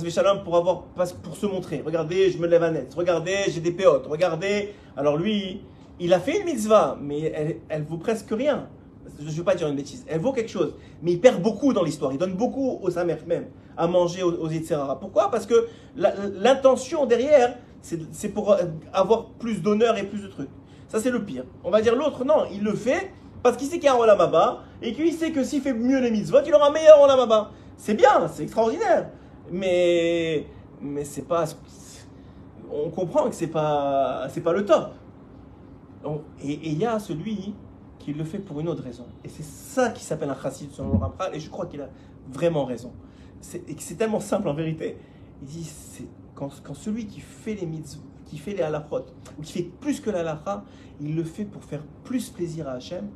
Shalom pour avoir pour se montrer, regardez, je me lève à net, regardez, j'ai des péotes, regardez. Alors lui, il a fait une mitzvah, mais elle, vaut presque rien. Je ne veux pas dire une bêtise, elle vaut quelque chose, mais il perd beaucoup dans l'histoire, il donne beaucoup aux Samer même, à manger aux, aux Pourquoi? Parce que l'intention derrière, c'est pour avoir plus d'honneur et plus de trucs. Ça, c'est le pire. On va dire l'autre, non, il le fait parce qu'il sait qu'il y a un Olamaba et qu'il sait que s'il fait mieux les mitzvot, il aura meilleur Olamaba. C'est bien, c'est extraordinaire. Mais, mais c'est pas. On comprend que c'est pas, c'est pas le top. Et il y a celui qui le fait pour une autre raison. Et c'est ça qui s'appelle un chassid selon le et je crois qu'il a vraiment raison. C'est tellement simple en vérité. Il dit, quand, celui qui fait les mitzvot, qui fait les halachot, ou qui fait plus que la halacha, il le fait pour faire plus plaisir à Hachem,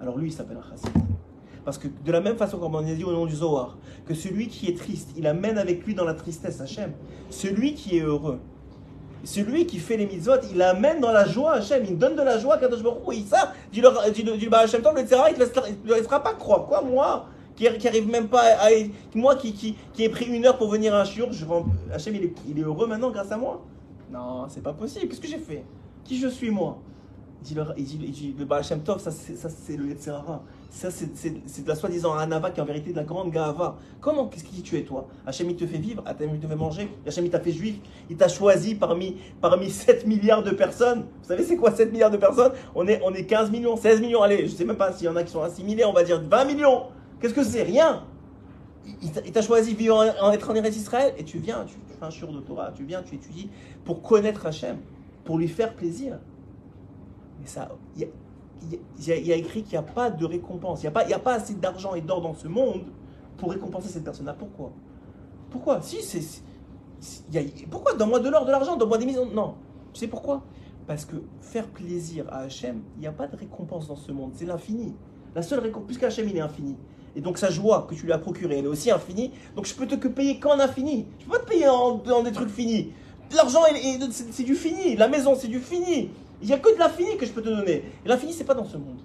alors lui, il s'appelle un chassid. Parce que de la même façon, comme on a dit au nom du Zohar, que celui qui est triste, il amène avec lui dans la tristesse Hachem. Celui qui est heureux, celui qui fait les mitzvot, il amène dans la joie Hachem, il donne de la joie à Kadosh Baruch Hu. ça, dit le, dit, dit le Hachem le il ne le laissera pas croire. Quoi, moi qui, qui arrive même pas à, moi qui, qui, qui ai pris une heure pour venir à un je Hachem il est, il est heureux maintenant grâce à moi? Non, c'est pas possible. Qu'est-ce que j'ai fait? Qui je suis moi? Il dit, dit, le Baal Tov, ça c'est le Yetzirara. Ça c'est de la soi-disant Anava qui est en vérité de la grande Gava. Comment Qu'est-ce qui tu es toi? Hachem il te fait vivre, Hachem il te fait manger, Hachem il t'a fait juif, il t'a choisi parmi, parmi 7 milliards de personnes. Vous savez c'est quoi 7 milliards de personnes? On est, on est 15 millions, 16 millions, allez, je sais même pas s'il y en a qui sont assimilés, on va dire 20 millions. Qu'est-ce que c'est? Rien il t'a choisi vivre en, être en Eretz Israël et tu viens, tu, tu fais un shur de Torah, tu viens, tu étudies pour connaître Hachem, pour lui faire plaisir. Mais ça, y, y, y, a écrit qu'il n'y a pas de récompense. Il n'y a, pas, a assez d'argent et d'or dans ce monde pour récompenser cette personne-là. Pourquoi? Pourquoi? Si, c'est. Pourquoi Donne-moi de l'or, de l'argent, donne-moi des maisons. Non. Tu sais pourquoi? Parce que faire plaisir à Hachem, il n'y a pas de récompense dans ce monde. C'est l'infini. La seule récompense, puisque Hachem, il est infini. Et donc sa joie que tu lui as procurée, elle est aussi infinie. Donc je peux te que payer qu'en infini. Je peux pas te payer en des trucs finis. L'argent, c'est du fini. La maison, c'est du fini. Il n'y a que de l'infini que je peux te donner. Et l'infini, c'est pas dans ce monde.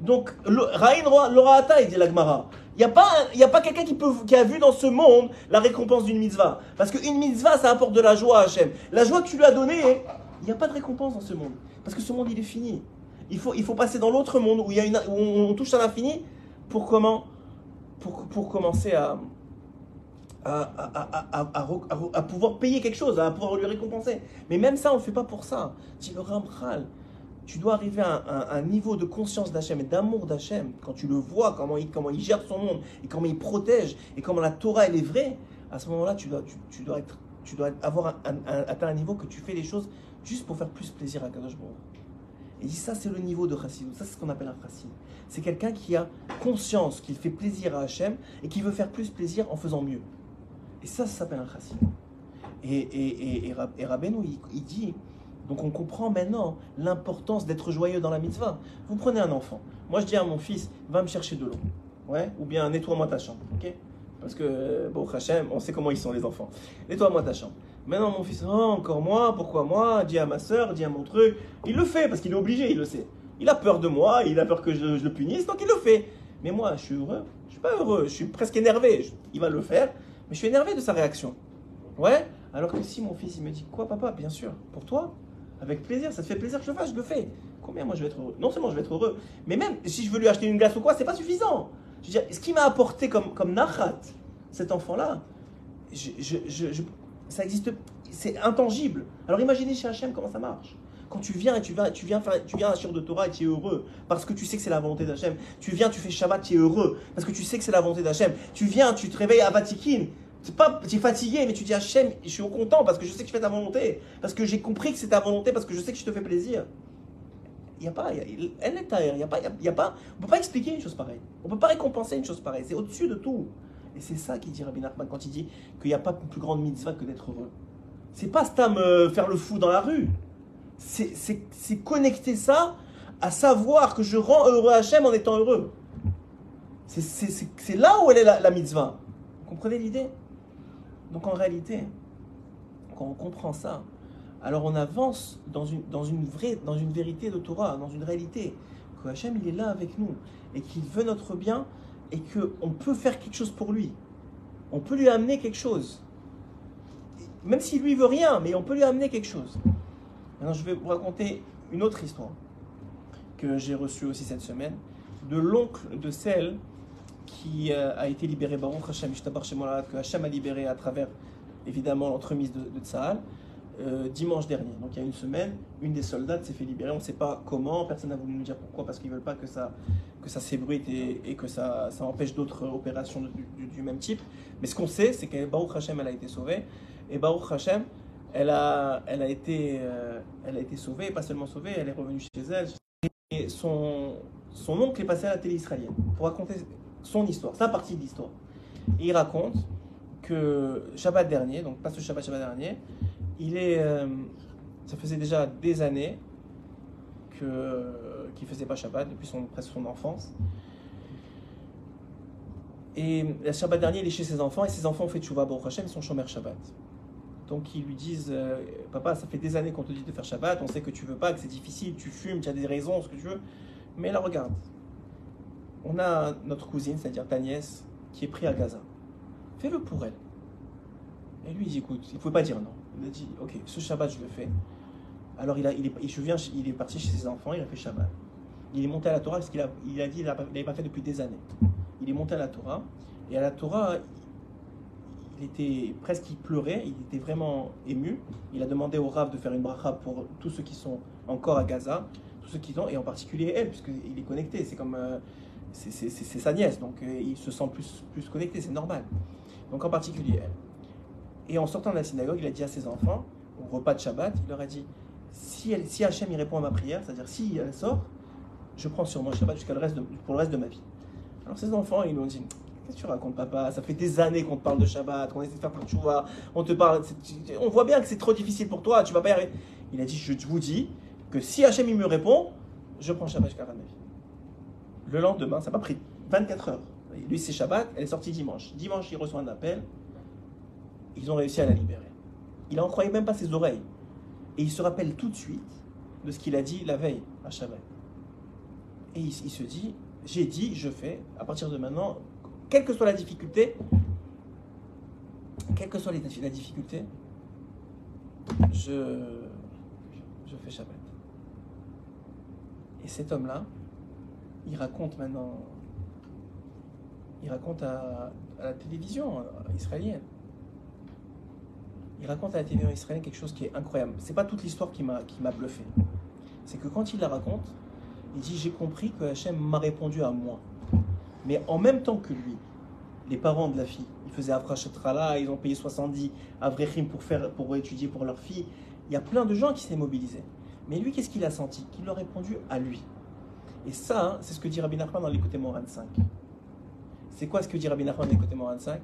Donc, Raïn Lorata, il dit l'Agmara. Il n'y a pas, a pas quelqu'un qui, qui a vu dans ce monde la récompense d'une mitzvah. Parce qu'une mitzvah, ça apporte de la joie à Hachem. La joie que tu lui as donnée, il n'y a pas de récompense dans ce monde. Parce que ce monde, il est fini. Il faut, il faut passer dans l'autre monde où, il y a une, où on touche à l'infini pour comment pour, pour commencer à, à, pouvoir payer quelque chose, à pouvoir lui récompenser. Mais même ça, on ne le fait pas pour ça. Dit le Ramchal, tu dois arriver à un, niveau de conscience d'Hachem et d'amour d'Hachem, quand tu le vois, comment il, gère son monde, et comment il protège, et comment la Torah, elle est vraie, à ce moment-là, tu dois, tu, tu avoir atteint un niveau que tu fais les choses juste pour faire plus plaisir à Kadosh. Et ça, c'est le niveau de Chassidou. Ça, c'est ce qu'on appelle un Chassid. C'est quelqu'un qui a conscience qu'il fait plaisir à Hachem et qui veut faire plus plaisir en faisant mieux. Et ça, ça s'appelle un chassid. Et, et, et, et Rabbeinu, il, dit, donc on comprend maintenant l'importance d'être joyeux dans la mitzvah. Vous prenez un enfant. Moi, je dis à mon fils, va me chercher de l'eau. Ouais? Ou bien nettoie-moi ta chambre. Ok? Parce que, bon, Hachem, on sait comment ils sont les enfants. Nettoie-moi ta chambre. Maintenant, mon fils, oh, encore moi, pourquoi moi? Dis à ma soeur, dis à mon truc. Il le fait parce qu'il est obligé, il le sait. Il a peur de moi, il a peur que je, je le punisse, donc il le fait. Mais moi, je suis heureux. Je suis pas heureux, je suis presque énervé. Il va le faire mais je suis énervé de sa réaction. Ouais Alors que si mon fils, il me dit Quoi, papa Bien sûr, pour toi, avec plaisir, ça te fait plaisir que je le fasse, je le fais. Combien moi je vais être heureux? Non seulement je vais être heureux, mais même si je veux lui acheter une glace ou quoi, c'est pas suffisant. Je veux dire, ce qui m'a apporté comme, comme nachat, cet enfant-là, ça existe, c'est intangible. Alors imaginez chez Hachem comment ça marche. Quand tu viens et tu viens, tu viens, faire, tu viens à de Torah et tu es heureux parce que tu sais que c'est la volonté d'Hachem. Tu viens, tu fais Shabbat, tu es heureux parce que tu sais que c'est la volonté d'Hachem. Tu viens, tu te réveilles à Vatikin. Tu es fatigué, mais tu dis Hachem, je suis content parce que je sais que tu fais ta volonté. Parce que j'ai compris que c'est ta volonté, parce que je sais que je te fais plaisir. Il n'y a pas, il y a pas, il y a pas, on peut pas expliquer une chose pareille. On peut pas récompenser une chose pareille. C'est au-dessus de tout. Et c'est ça qu'il dit Rabbi Nachman quand il dit qu'il n'y a pas plus grande mitzvah que d'être heureux. C'est pas Stam euh, faire le fou dans la rue c'est connecter ça à savoir que je rends heureux Hachem en étant heureux. C'est là où elle est la, mitzvah. Vous comprenez l'idée? Donc en réalité, quand on comprend ça, alors on avance dans une, dans une, vraie, dans une vérité de Torah, dans une réalité, que Hachem il est là avec nous et qu'il veut notre bien et qu'on peut faire quelque chose pour lui. On peut lui amener quelque chose. Même s'il lui veut rien, mais on peut lui amener quelque chose. Maintenant, je vais vous raconter une autre histoire que j'ai reçue aussi cette semaine de l'oncle de celle qui euh, a été libérée, Baruch Hashem, que Hashem a libéré à travers évidemment l'entremise de, de euh, dimanche dernier. Donc il y a une semaine, une des soldats s'est fait libérer. On ne sait pas comment, personne n'a voulu nous dire pourquoi, parce qu'ils ne veulent pas que ça, que ça s'ébruite et, que ça, ça empêche d'autres opérations du, même type. Mais ce qu'on sait, c'est que Baruch Hashem, elle a été sauvée. Et Baruch Hashem, elle a, elle a, été, euh, elle a été sauvée, pas seulement sauvée, elle est revenue chez elle. Et son, son oncle est passé à la télé israélienne pour raconter son histoire, sa partie de l'histoire. Il raconte que Shabbat dernier, donc pas ce Shabbat, Shabbat dernier, il est, euh, ça faisait déjà des années que qu'il faisait pas Shabbat depuis son, presque son enfance. Et le Shabbat dernier, il est chez ses enfants et ses enfants ont fait Tshuva Baruch Hashem, ils sont Shomer Shabbat. Donc ils lui disent euh, Papa, ça fait des années qu'on te dit de faire Shabbat, on sait que tu veux pas, que c'est difficile, tu fumes, tu as des raisons, ce que tu veux. Mais là, regarde. On a notre cousine, c'est-à-dire ta nièce, qui est prise à Gaza. Fais-le pour elle. Et lui, il dit Écoute, il ne pouvait pas dire non. Il a dit Ok, ce Shabbat, je le fais. Alors il, est parti chez ses enfants, il a fait Shabbat. Il est monté à la Torah parce qu'il a, il a dit qu'il n'avait pas fait depuis des années. Il est monté à la Torah. Et à la Torah, il était presque, il pleurait, il était vraiment ému. Il a demandé au Rav de faire une bracha pour tous ceux qui sont encore à Gaza, tous ceux qui sont, et en particulier elle, puisqu'il est connecté. C'est comme, euh, c'est sa nièce, donc euh, il se sent plus, plus connecté, c'est normal. Donc en particulier elle. Et en sortant de la synagogue, il a dit à ses enfants, au repas de Shabbat, il leur a dit si, elle, si Hachem y répond à ma prière, c'est-à-dire si elle sort, je prends sur Shabbat pour le reste de ma vie. Alors ses enfants, ils lui ont dit Qu'est-ce que tu racontes, papa? Ça fait des années qu'on te parle de Shabbat, qu'on essaie de faire pour tu vois. On te parle. On voit bien que c'est trop difficile pour toi, tu vas pas y arriver. Il a dit Je vous dis que si Hachem me répond, je prends Shabbat jusqu'à de. Le lendemain, ça m'a pris 24 heures. Lui, c'est Shabbat, elle est sortie dimanche. Dimanche, il reçoit un appel. Ils ont réussi à la libérer. Il n'en croyait même pas ses oreilles. Et il se rappelle tout de suite de ce qu'il a dit la veille à Shabbat. Et il se dit J'ai dit, je fais, à partir de maintenant, quelle que soit la difficulté, quelle que soit la difficulté, je, fais Shabbat. Et cet homme-là, il raconte maintenant, il raconte à, la télévision israélienne, il raconte à la télévision israélienne quelque chose qui est incroyable. C'est pas toute l'histoire qui m'a qui m'a bluffé. C'est que quand il la raconte, il dit j'ai compris que Hachem m'a répondu à moi. Mais en même temps que lui, les parents de la fille, ils faisaient Afrachetrala, ils ont payé 70 Avrechim pour faire pour étudier pour leur fille. Il y a plein de gens qui s'est mobilisés. Mais lui, qu'est-ce qu'il a senti? Qu'il a répondu à lui. Et ça, hein, c'est ce que dit Rabbi Nachman dans l'écouté Moran 5. C'est quoi ce que dit Rabbi Nachman dans l'écouté Moran 5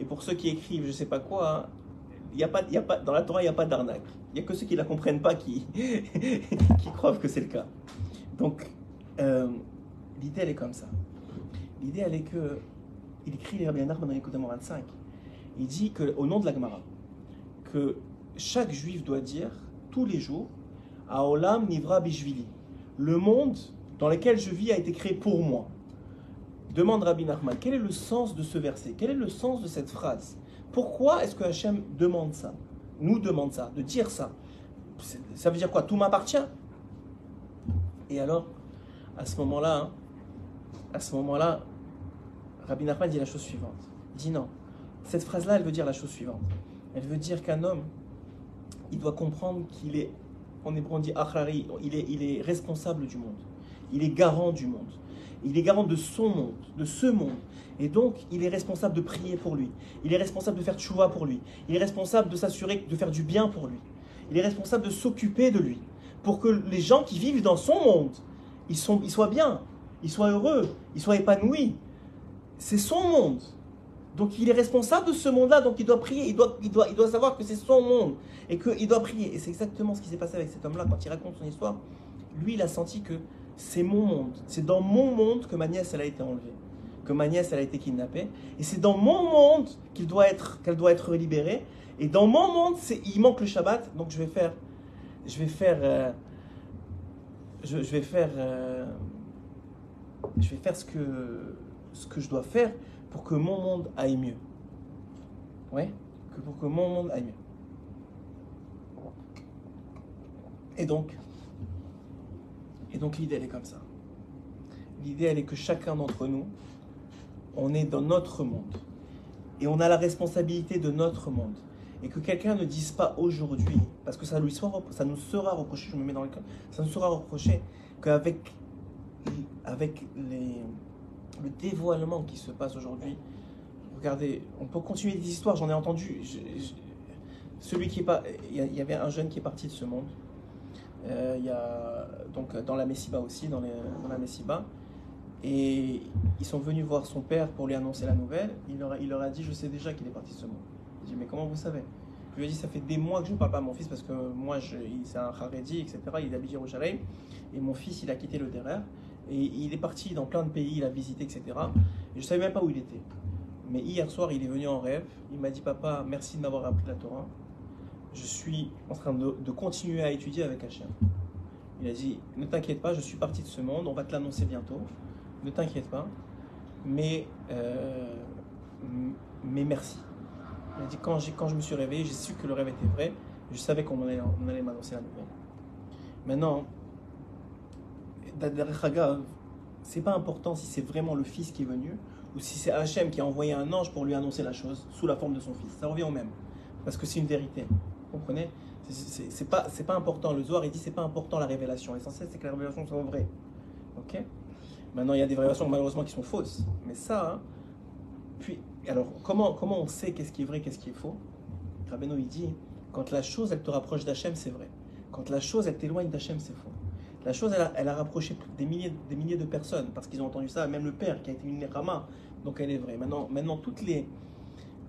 Et pour ceux qui écrivent, je sais pas quoi, hein, y a pas, y a pas, dans la Torah, il n'y a pas d'arnaque. Il n'y a que ceux qui ne la comprennent pas qui, qui croient que c'est le cas. Donc, euh, l'idée, elle est comme ça. L'idée, elle est que, il écrit Nachman dans l'écoute Moran 5. Il dit que, au nom de la Gemara, que chaque juif doit dire tous les jours Aolam Nivra Bishvili. Le monde dans lequel je vis a été créé pour moi. Demande Rabbi Nachman, quel est le sens de ce verset? Quel est le sens de cette phrase? Pourquoi est-ce que Hachem demande ça? Nous demande ça, de dire ça Ça veut dire quoi? Tout m'appartient Et alors, à ce moment-là, hein, à ce moment-là, Rabbi Nachman dit la chose suivante. Il dit non. Cette phrase-là, elle veut dire la chose suivante. Elle veut dire qu'un homme, il doit comprendre qu'il est, en hébreu on dit il est, responsable du monde. Il est garant du monde. Il est garant de son monde, de ce monde. Et donc, il est responsable de prier pour lui. Il est responsable de faire tchouva pour lui. Il est responsable de s'assurer de faire du bien pour lui. Il est responsable de s'occuper de lui. Pour que les gens qui vivent dans son monde, ils soient bien, ils soient heureux, ils soient épanouis. C'est son monde. Donc il est responsable de ce monde-là, donc il doit prier, il doit, savoir que c'est son monde et qu'il doit prier. Et c'est exactement ce qui s'est passé avec cet homme-là quand il raconte son histoire. Lui, il a senti que c'est mon monde. C'est dans mon monde que ma nièce, a été enlevée, que ma nièce, a été kidnappée. Et c'est dans mon monde qu'elle doit être libérée. Et dans mon monde, il manque le Shabbat, donc je vais faire, je vais faire, euh, je, je vais faire, euh, je vais faire ce que, ce que je dois faire pour que mon monde aille mieux. Ouais, que pour que mon monde aille mieux. Et donc, et donc l'idée elle est comme ça. L'idée elle est que chacun d'entre nous, on est dans notre monde et on a la responsabilité de notre monde. Et que quelqu'un ne dise pas aujourd'hui, parce que ça, lui soit, ça nous sera reproché, je me mets dans le cas, ça nous sera reproché qu'avec avec les, le dévoilement qui se passe aujourd'hui, regardez, on peut continuer des histoires, j'en ai entendu. celui qui est pas, il y, avait un jeune qui est parti de ce monde. Euh, il y a donc dans la Messiba aussi, dans, les-. Et ils sont venus voir son père pour lui annoncer la nouvelle. Il leur a, dit Je sais déjà qu'il est parti de ce monde. Il dit Mais comment vous savez? Je lui ai dit Ça fait des mois que je ne parle pas à mon fils parce que moi, c'est un Haredi, etc. Il habite Jérusalem. Et mon fils, il a quitté le derrière. Et il est parti dans plein de pays, il a visité, etc. Et je savais même pas où il était. Mais hier soir, il est venu en rêve. Il m'a dit Papa, merci de m'avoir appris la Torah. Je suis en train de, continuer à étudier avec Hachem. Il a dit Ne t'inquiète pas, je suis parti de ce monde, on va te l'annoncer bientôt. Ne t'inquiète pas. Mais, euh, mais merci. Il a dit quand, quand je me suis réveillé, j'ai su que le rêve était vrai. Je savais qu'on allait, on allait m'annoncer la nouvelle. Maintenant, C'est pas important si c'est vraiment le fils qui est venu ou si c'est Hachem qui a envoyé un ange pour lui annoncer la chose sous la forme de son fils. Ça revient au même. Parce que c'est une vérité. Vous comprenez? C'est- pas, pas important. Le Zohar, il dit c'est pas important la révélation. L'essentiel, c'est que la révélation soit vraie. Ok? Maintenant, il y a des révélations malheureusement qui sont fausses. Mais ça, hein, puis, alors, comment, comment on sait qu'est-ce qui est vrai, qu'est-ce qui est faux? Rabbeinu, il dit quand la chose, elle te rapproche d'Hachem, c'est vrai. Quand la chose, elle t'éloigne d'Hachem, c'est faux. La chose, elle a, rapproché des milliers, des milliers de personnes parce qu'ils ont entendu ça, même le père qui a été une Nechama, donc elle est vraie. Maintenant, maintenant toutes, les,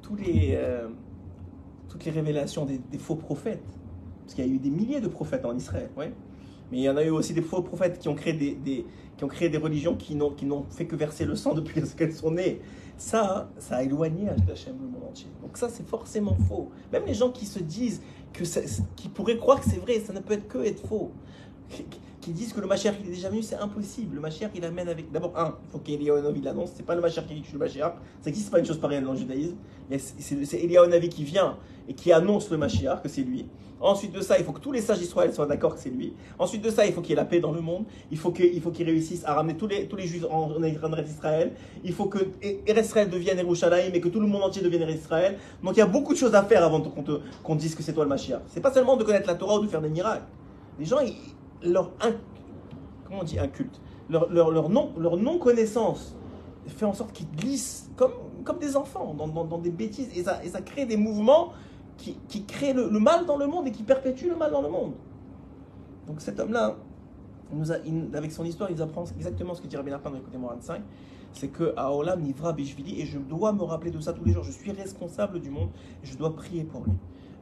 tous les, euh, toutes les révélations des, faux prophètes, parce qu'il y a eu des milliers de prophètes en Israël, ouais. mais il y en a eu aussi des faux prophètes qui ont créé des, qui ont créé des religions qui n'ont, qui n'ont fait que verser le sang depuis qu'elles sont nées. Ça, ça a éloigné Hachem le monde entier. Donc ça, c'est forcément faux. Même les gens qui se disent que ça- qui pourraient croire que c'est vrai, ça ne peut être que être faux. Qui, qui qui disent que le Mashiach il est déjà venu, c'est impossible. Le Mashiach il amène avec. D'abord, un, il faut il l'annonce. C'est pas le Mashiach qui dit que je suis le Mashiach. Ça n'existe pas une chose pareille dans le judaïsme. C'est Eliyahu qui vient et qui annonce le Mashiach, que c'est lui. Ensuite de ça, il faut que tous les sages d'Israël soient d'accord que c'est lui. Ensuite de ça, il faut qu'il y ait la paix dans le monde. Il faut qu'il faut qu'il réussisse à ramener tous les, tous les juifs en, Israël. Il faut que Israël devienne Yerushalayim et que tout le monde entier devienne Israël. Donc il y a beaucoup de choses à faire avant qu'on te dise que c'est toi le Mashiach. C'est pas seulement de connaître la Torah ou de faire des miracles. Les gens, leur comment on dit inculte, leur, leur, leur non, leur non fait en sorte qu'ils glissent comme, comme des enfants dans, dans- dans des bêtises et ça, et ça crée des mouvements qui, qui créent le, le mal dans le monde et qui perpétuent le mal dans le monde. Donc cet homme-là, avec son histoire, il apprend exactement ce que dit Rabbi Nachman dans l'écouté 25, c'est que Aolam Nivra Bishvili, et je dois me rappeler de ça tous les jours, je suis responsable du monde, et je dois prier pour lui.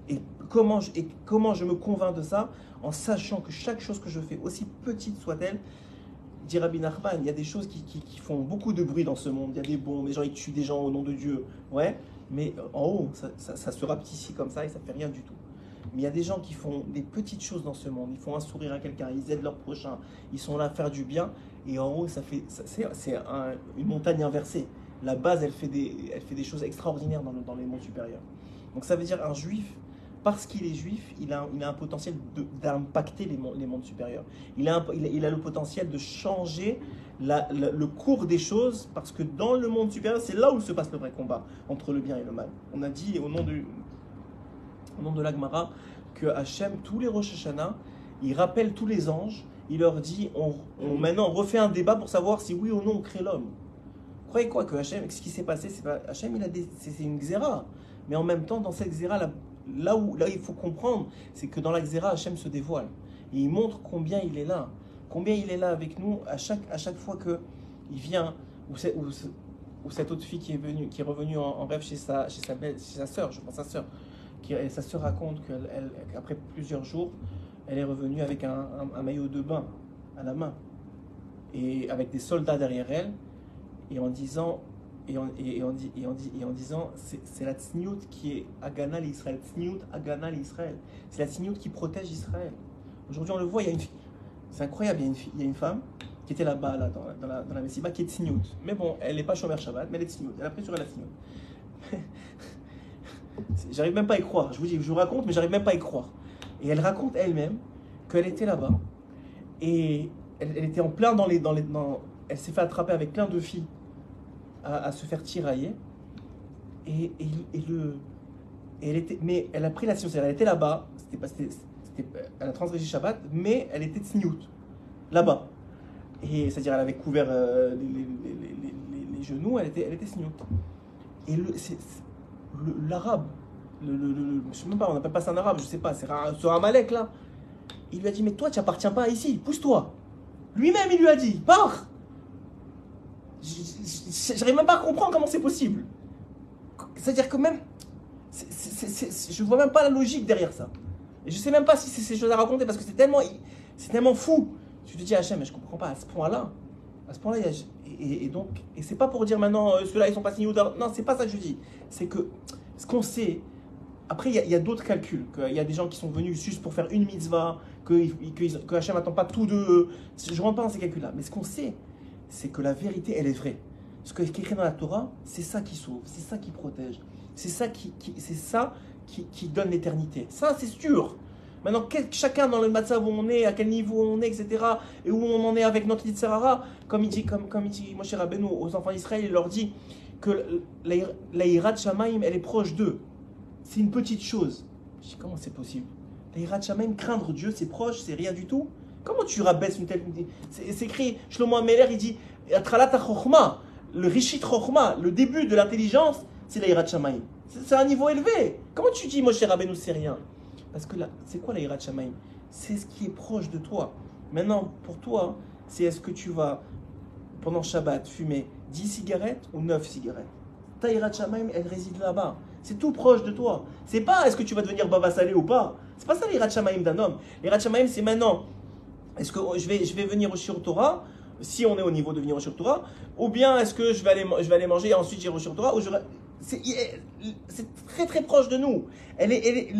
Et comment, je, me convainc de ça En sachant que chaque chose que je fais, aussi petite soit-elle, dit Rabbi Nachman, il y a des choses qui, font beaucoup de bruit dans ce monde, il y a des bombes, les gens ils tuent des gens au nom de Dieu, ouais, mais euh, en haut, ça, ça, ça se rapetit comme ça et ça fait rien du tout. Mais il y a des gens qui font des petites choses dans ce monde. Ils font un sourire à quelqu'un, ils aident leur prochain, ils sont là à faire du bien. Et en haut, ça fait, c'est, c'est un- une montagne inversée. La base, elle fait des, des choses extraordinaires dans les mondes supérieurs. Donc ça veut dire un juif, parce qu'il est juif, il a, il a un potentiel d'impacter les, mon- les mondes supérieurs. Il a, un- il a, il a le potentiel de changer la- la- le cours des choses, parce que dans le monde supérieur, c'est là où se passe le vrai combat entre le bien et le mal. On a dit au nom du, au nom de l'Agmara que Hachem, tous les Rosh Hashanah, il rappelle tous les anges, il leur dit on, on- maintenant on refait un débat pour savoir si oui ou non on crée l'homme. Croyez quoi que Hachem, ce qui s'est passé, c'est pas Hachem, il a des- c'est une xéra. Mais en même temps, dans cette xéra, là, là où là, il faut comprendre, c'est que dans la xéra, Hachem se dévoile. Et il montre combien il est là. Combien il est là avec nous à chaque, à chaque fois que il vient, ou, cette autre fille qui est, venue, qui est revenue en, rêve chez sa, chez sa, belle, chez sa soeur, je pense sa soeur, qui, sa sœur raconte qu'après plusieurs jours, elle est revenue avec un maillot de bain à la main et avec des soldats derrière elle et en disant et en, disant c'est la tsniout qui est Agana l'Israël tsniout Agana l'Israël c'est la tsniout qui protège Israël. Aujourd'hui on le voit il y a une fille. C'est incroyable il y a une, fille- il y a une femme qui était là-bas là, dans, la- dans la, Messiba qui est tsniout mais bon elle n'est pas chômeur Shabbat mais elle est tsniout elle a pris sur la tsniout J'arrive même pas à y croire. Je vous dis, je vous raconte, mais j'arrive même pas à y croire. Et elle raconte elle-même qu'elle était là-bas. Et elle, elle était en plein dans les, dans les, dans- elle s'est fait attraper avec plein de filles à, se faire tirailler. Et, et, le, et elle était, mais elle a pris la science. Elle était là-bas. C'était pas, c'était- elle a transgressé Shabbat, mais elle était tsniout là-bas. Et c'est-à-dire, elle avait couvert euh, les, les- les- les- genoux. Elle était, elle était tsniout. Et le, l'arabe, le, le, je sais même pas, on appelle pas ça un arabe, je sais pas, c'est ce Ramalek là. Il lui a dit, mais toi, tu appartiens pas ici, pousse-toi. Lui-même, il lui a dit, pars. J'arrive même pas à comprendre comment c'est possible. C'est-à-dire que même, je vois même pas la logique derrière ça. Et je sais même pas si c'est ces choses à raconter parce que c'est tellement, c'est tellement fou. Tu te dis, Hachem, mais je comprends pas à ce point-là. À ce point-là, il et, donc, et c'est pas pour dire maintenant, euh, ceux-là, ils sont pas signés ou. Non, c'est pas ça que je dis. C'est que ce qu'on sait, après, il y a, il d'autres calculs. qu'il y a des gens qui sont venus juste pour faire une mitzvah, que, que, que Hachem n'attend pas tout de. Je rentre pas dans ces calculs-là. Mais ce qu'on sait, c'est que la vérité, elle est vraie. Ce qui est écrit dans la Torah, c'est ça qui sauve, c'est ça qui protège, c'est ça qui, c'est ça qui, donne l'éternité. Ça, c'est sûr. Maintenant, chacun dans le matzah où on est, à quel niveau on est, etc., et où on en est avec notre Yitzhara, comme il dit, comme, comme il dit Moshe Rabbeinu aux enfants d'Israël, il leur dit que la, Hirat elle est proche d'eux. C'est une petite chose. Je dis, comment c'est possible? La craindre Dieu, c'est proche, c'est rien du tout? Comment tu rabaisses une telle. C'est écrit, Shlomo Ameler, il dit le Rishit Chochma, le début de l'intelligence, c'est la Hirat Shamaim. C'est un niveau élevé. Comment tu dis Moshe Rabbeinu, c'est rien? Parce que là, c'est quoi la Hirat C'est ce qui est proche de toi. Maintenant, pour toi, c'est est-ce que tu vas, pendant Shabbat, fumer 10 cigarettes ou 9 cigarettes? Ta Hirat Shamaim, elle réside là-bas. C'est tout proche de toi. C'est pas est-ce que tu vas devenir Baba Salé ou pas? C'est pas ça l'Hirat Shamaim d'un homme. L'Hirat Shamaim, c'est maintenant. Est-ce que je vais, je vais venir au Shir Torah si on est au niveau de venir au Shir Torah, ou bien est-ce que je vais aller, je vais aller manger et ensuite j'irai au Shir Torah, c'est très très proche de nous.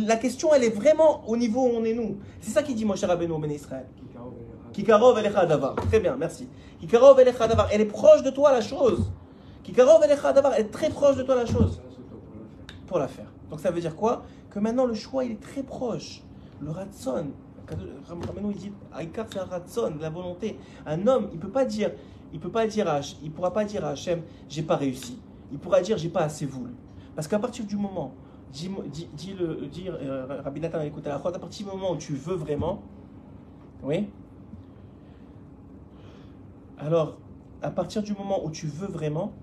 La question, elle est vraiment au niveau où on est nous. C'est ça qui dit Moshe Rabbeinu au Ben Israël. Kikarov elecha davar. Très bien, merci. Kikarov elecha davar. Elle est proche de toi la chose. Kikarov elecha davar. Elle est très proche de toi la chose. Pour la faire. Donc ça veut dire quoi? Que maintenant le choix il est très proche. Le ratson. Rameno il dit Aïkar c'est un ratson, la volonté. Un homme, il peut pas dire, il peut pas dire à, il pourra pas dire à Hachem, j'ai pas réussi. Il pourra dire, j'ai pas assez voulu. Parce qu'à partir du moment, dit, dit, dit le, dit, euh, Rabbi Nathan écoute à à partir du moment où tu veux vraiment, oui, alors à partir du moment où tu veux vraiment,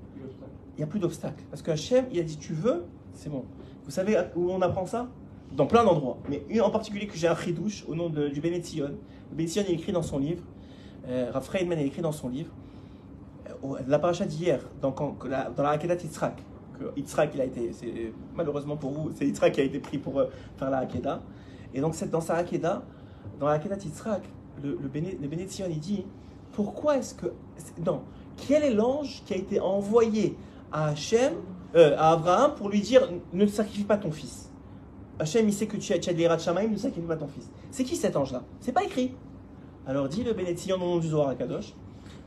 il n'y a plus d'obstacle. Parce que Hachem, il a dit, tu veux, c'est bon. Vous savez où on apprend ça? Dans plein d'endroits. Mais en particulier que j'ai un chidouche au nom de, du Bénétion. Le Bénétion, il écrit dans son livre, euh, Rav Friedman, il écrit dans son livre, euh, la paracha d'hier, dans, la- dans la que il a été, malheureusement pour vous, c'est Yitzhak qui a été pris pour euh, faire la Hakeda. Et donc, dans sa Hakeda, dans la Hakedat Yitzhak, le, le, Béné, le Bénétion, il dit pourquoi est-ce que. Non, quel est l'ange qui a été envoyé à Hachem, euh, à Abraham, pour lui dire ne sacrifie pas ton fils? Hachem, il sait que tu as, tu as de Shamaim, ne sacrifie pas ton fils. C'est qui cet ange-là? C'est pas écrit. Alors dit le Bénétion au nom du Zohar à Kadosh,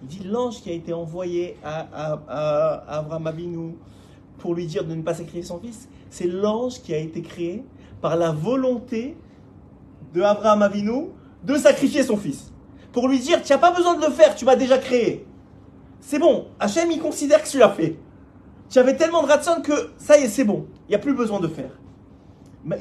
il dit l'ange qui a été envoyé à, à, Abraham Avinu pour lui dire de ne pas sacrifier son fils, c'est l'ange qui a été créé par la volonté de Abraham Avinu de sacrifier son fils. Pour lui dire, tu n'as pas besoin de le faire, tu m'as déjà créé. C'est bon, Hachem il considère que tu l'as fait. Tu avais tellement de ratson que ça y est, c'est bon, il n'y a plus besoin de faire.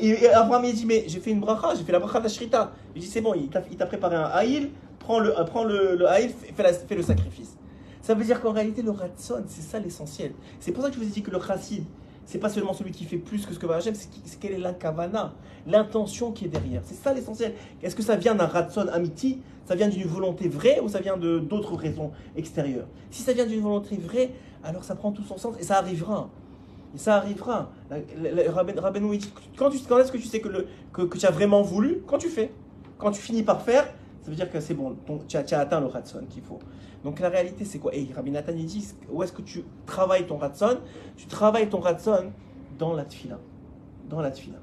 Et Abraham il dit, mais j'ai fait une bracha, j'ai fait la bracha de la shrita. Il dit, c'est bon, il t'a préparé un haïl, prends le, euh, prends le, le haïl, fais, la- fais le sacrifice. Ça veut dire qu'en réalité, le ratson, c'est ça l'essentiel. C'est pour ça que je vous ai dit que le chassid, c'est pas seulement celui qui fait plus que ce que va Hachem, c'est quelle est l'inkavana, l'intention qui est derrière. C'est ça l'essentiel. Est-ce que ça vient d'un ratson amiti Ça vient d'une volonté vraie ou ça vient d'autres raisons extérieures? Si ça vient d'une volonté vraie, alors ça prend tout son sens et ça arrivera. Et ça arrivera. Rabbeinu, quand, quand est-ce que tu sais que, tu as vraiment voulu Quand tu fais. Quand tu finis par faire, ça veut dire que c'est bon, tu, as, atteint le ratson qu'il faut. Donc la réalité, c'est quoi? Et Rabbi Nathan, dit, où est-ce que tu travailles ton ratson Tu travailles ton ratson dans la tfila. Dans la tfila.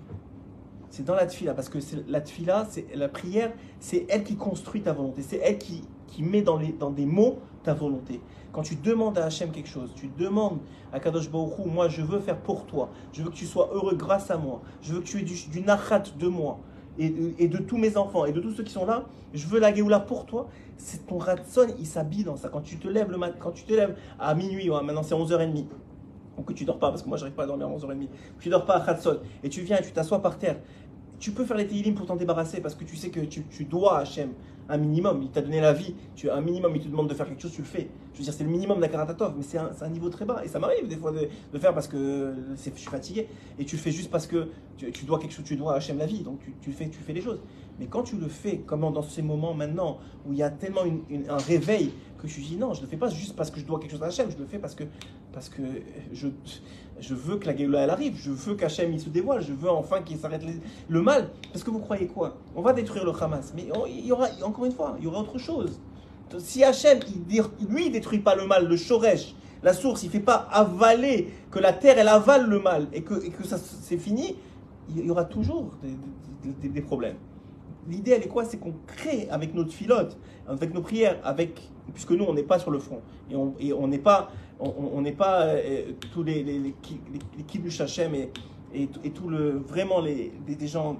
C'est dans la tfila, parce que la tfila, c'est la prière, c'est elle qui construit ta volonté. C'est elle qui, qui met dans, les, dans des mots ta volonté. Quand tu demandes à Hachem quelque chose, tu demandes à Kadosh Baruch moi je veux faire pour toi, je veux que tu sois heureux grâce à moi, je veux que tu aies du, du de moi et, et de tous mes enfants et de tous ceux qui sont là, je veux la Géoula pour toi. C'est ton ratson, il s'habille dans ça. Quand tu te lèves le matin, quand tu te lèves à minuit, maintenant c'est 11h30, ou que tu dors pas, parce que moi j'arrive pas à dormir à 11h30, tu dors pas à Khatson, et tu viens et tu t'assois par terre, tu peux faire les Tehillim pour t'en débarrasser, parce que tu sais que tu, dois à Hachem un minimum, il t'a donné la vie, tu un minimum, il te demande de faire quelque chose, tu le fais. Je veux dire, c'est le minimum d'Akaratatov, mais c'est un, niveau très bas, et ça m'arrive des fois de, de faire parce que je suis fatigué, et tu le fais juste parce que tu, tu dois quelque chose, tu dois à Hachem la vie, donc tu, tu fais, tu fais les choses. Mais quand tu le fais, comme dans ces moments maintenant où il y a tellement un réveil que je dis non, je ne le fais pas juste parce que je dois quelque chose à Hachem, je le fais parce que, parce que je, je veux que la Géoula elle arrive, je veux qu'Hachem il se dévoile, je veux enfin qu'il s'arrête le mal. Parce que vous croyez quoi? On va détruire le Hamas, mais il y aura, encore une fois, il y aura autre chose. Si Hachem, lui, il détruit pas le mal, le Shoresh, la source, il fait pas avaler, que la terre elle avale le mal et que, et que ça c'est fini, il y aura toujours des problèmes. L'idée, elle est quoi? C'est qu'on crée avec notre filote, avec nos prières, avec puisque nous, on n'est pas sur le front et on n'est pas, on- n'est pas euh, tous les les les, les, les et, tout le vraiment les des gens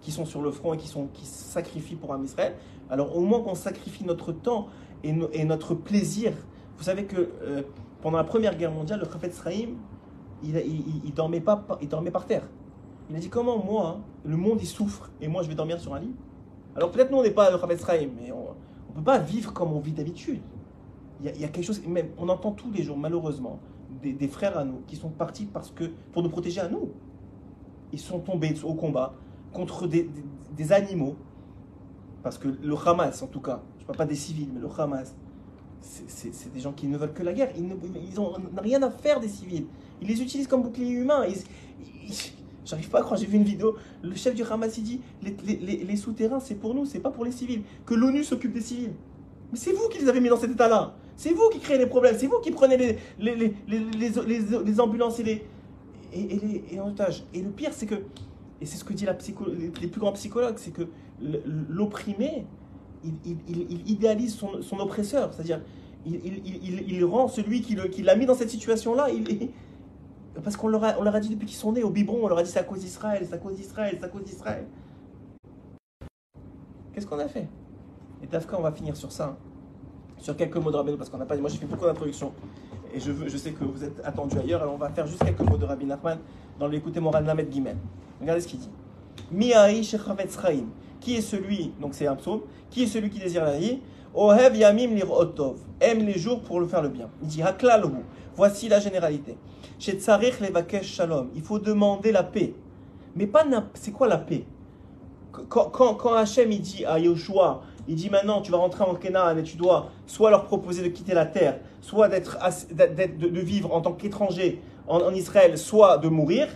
qui sont sur le front et qui sont qui sacrifient pour Am Israël. Alors au moins qu'on sacrifie notre temps et, et notre plaisir. Vous savez que euh, pendant la Première Guerre mondiale, le Chafetz Chaim, il, il, il- il dormait pas, il dormait par terre. Il a dit comment moi, le monde il souffre et moi je vais dormir sur un lit? Alors peut-être nous on n'est pas le Chaim, mais on ne peut pas vivre comme on vit d'habitude. Il y, a, quelque chose, même on entend tous les jours malheureusement des, des frères à nous qui sont partis parce que pour nous protéger à nous. Ils sont tombés au combat contre des, des- animaux parce que le Hamas en tout cas, je ne parle pas des civils, mais le Hamas, c'est- des gens qui ne veulent que la guerre. Ils n'ont rien à faire des civils. Ils les utilisent comme bouclier humain. Ils- ils- J'arrive pas à croire, j'ai vu une vidéo, le chef du Hamas il dit les, souterrains c'est pour nous, c'est pas pour les civils. Que l'ONU s'occupe des civils. Mais c'est vous qui les avez mis dans cet état-là. C'est vous qui créez les problèmes. C'est vous qui prenez les, ambulances et les, et, et le pire c'est que, et c'est ce que psycho, les, plus grands psychologues, c'est que l'opprimé, il, idéalise son, oppresseur, c'est-à-dire il, rend celui qui l'a mis dans cette situation-là, il- parce qu'on leur, a, dit depuis qu'ils sont nés au biberon, on leur a dit c'est à cause d'Israël, c'est à cause d'Israël, c'est à cause d'Israël. Qu'est-ce qu'on a fait? Et Dafka, on va finir sur ça, hein. sur quelques mots de Rabbeinu, parce qu'on n'a pas, moi j'ai fait beaucoup d'introductions, et je, sais que vous êtes attendus ailleurs, alors on va faire juste quelques mots de Rabbi Nachman dans l'écouter Moral Named Gimel. Regardez ce qu'il dit. Mi'ahi shechavetz. Qui est celui, donc c'est un psaume, qui est celui qui désire la vie? Ohev yamim lirotov. Aime les jours pour le faire le bien. Il dit. Voici la généralité. Shalom. Il faut demander la paix. Mais pas c'est quoi la paix? Quand, quand, quand Hachem il dit à Yoshua, il dit maintenant tu vas rentrer en Canaan et tu dois soit leur proposer de quitter la terre, soit de, de vivre en tant qu'étranger en, en Israël, soit de mourir,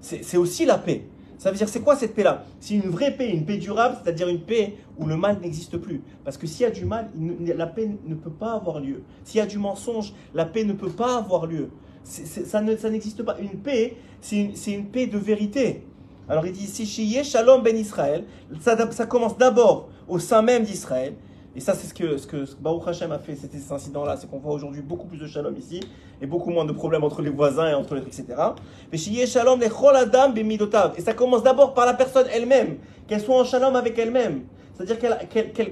c'est, aussi la paix. Ça veut dire c'est quoi cette paix-là? C'est une vraie paix, une paix durable, c'est-à-dire une paix où le mal n'existe plus. Parce que s'il y a du mal, la paix ne peut pas avoir lieu. S'il y a du mensonge, la paix ne peut pas avoir lieu. Ça, ne, ça n'existe pas. Une paix, c'est une, paix de vérité. Alors il dit ici, Shiye Shalom ben Israël, ça, commence d'abord au sein même d'Israël. Et ça, c'est ce que, ce que Baruch Hashem a fait, c'était cet incident-là, c'est qu'on voit aujourd'hui beaucoup plus de shalom ici, et beaucoup moins de problèmes entre les voisins et entre les etc. Mais Shalom. Et ça commence d'abord par la personne elle-même, qu'elle soit en shalom avec elle-même. C'est-à-dire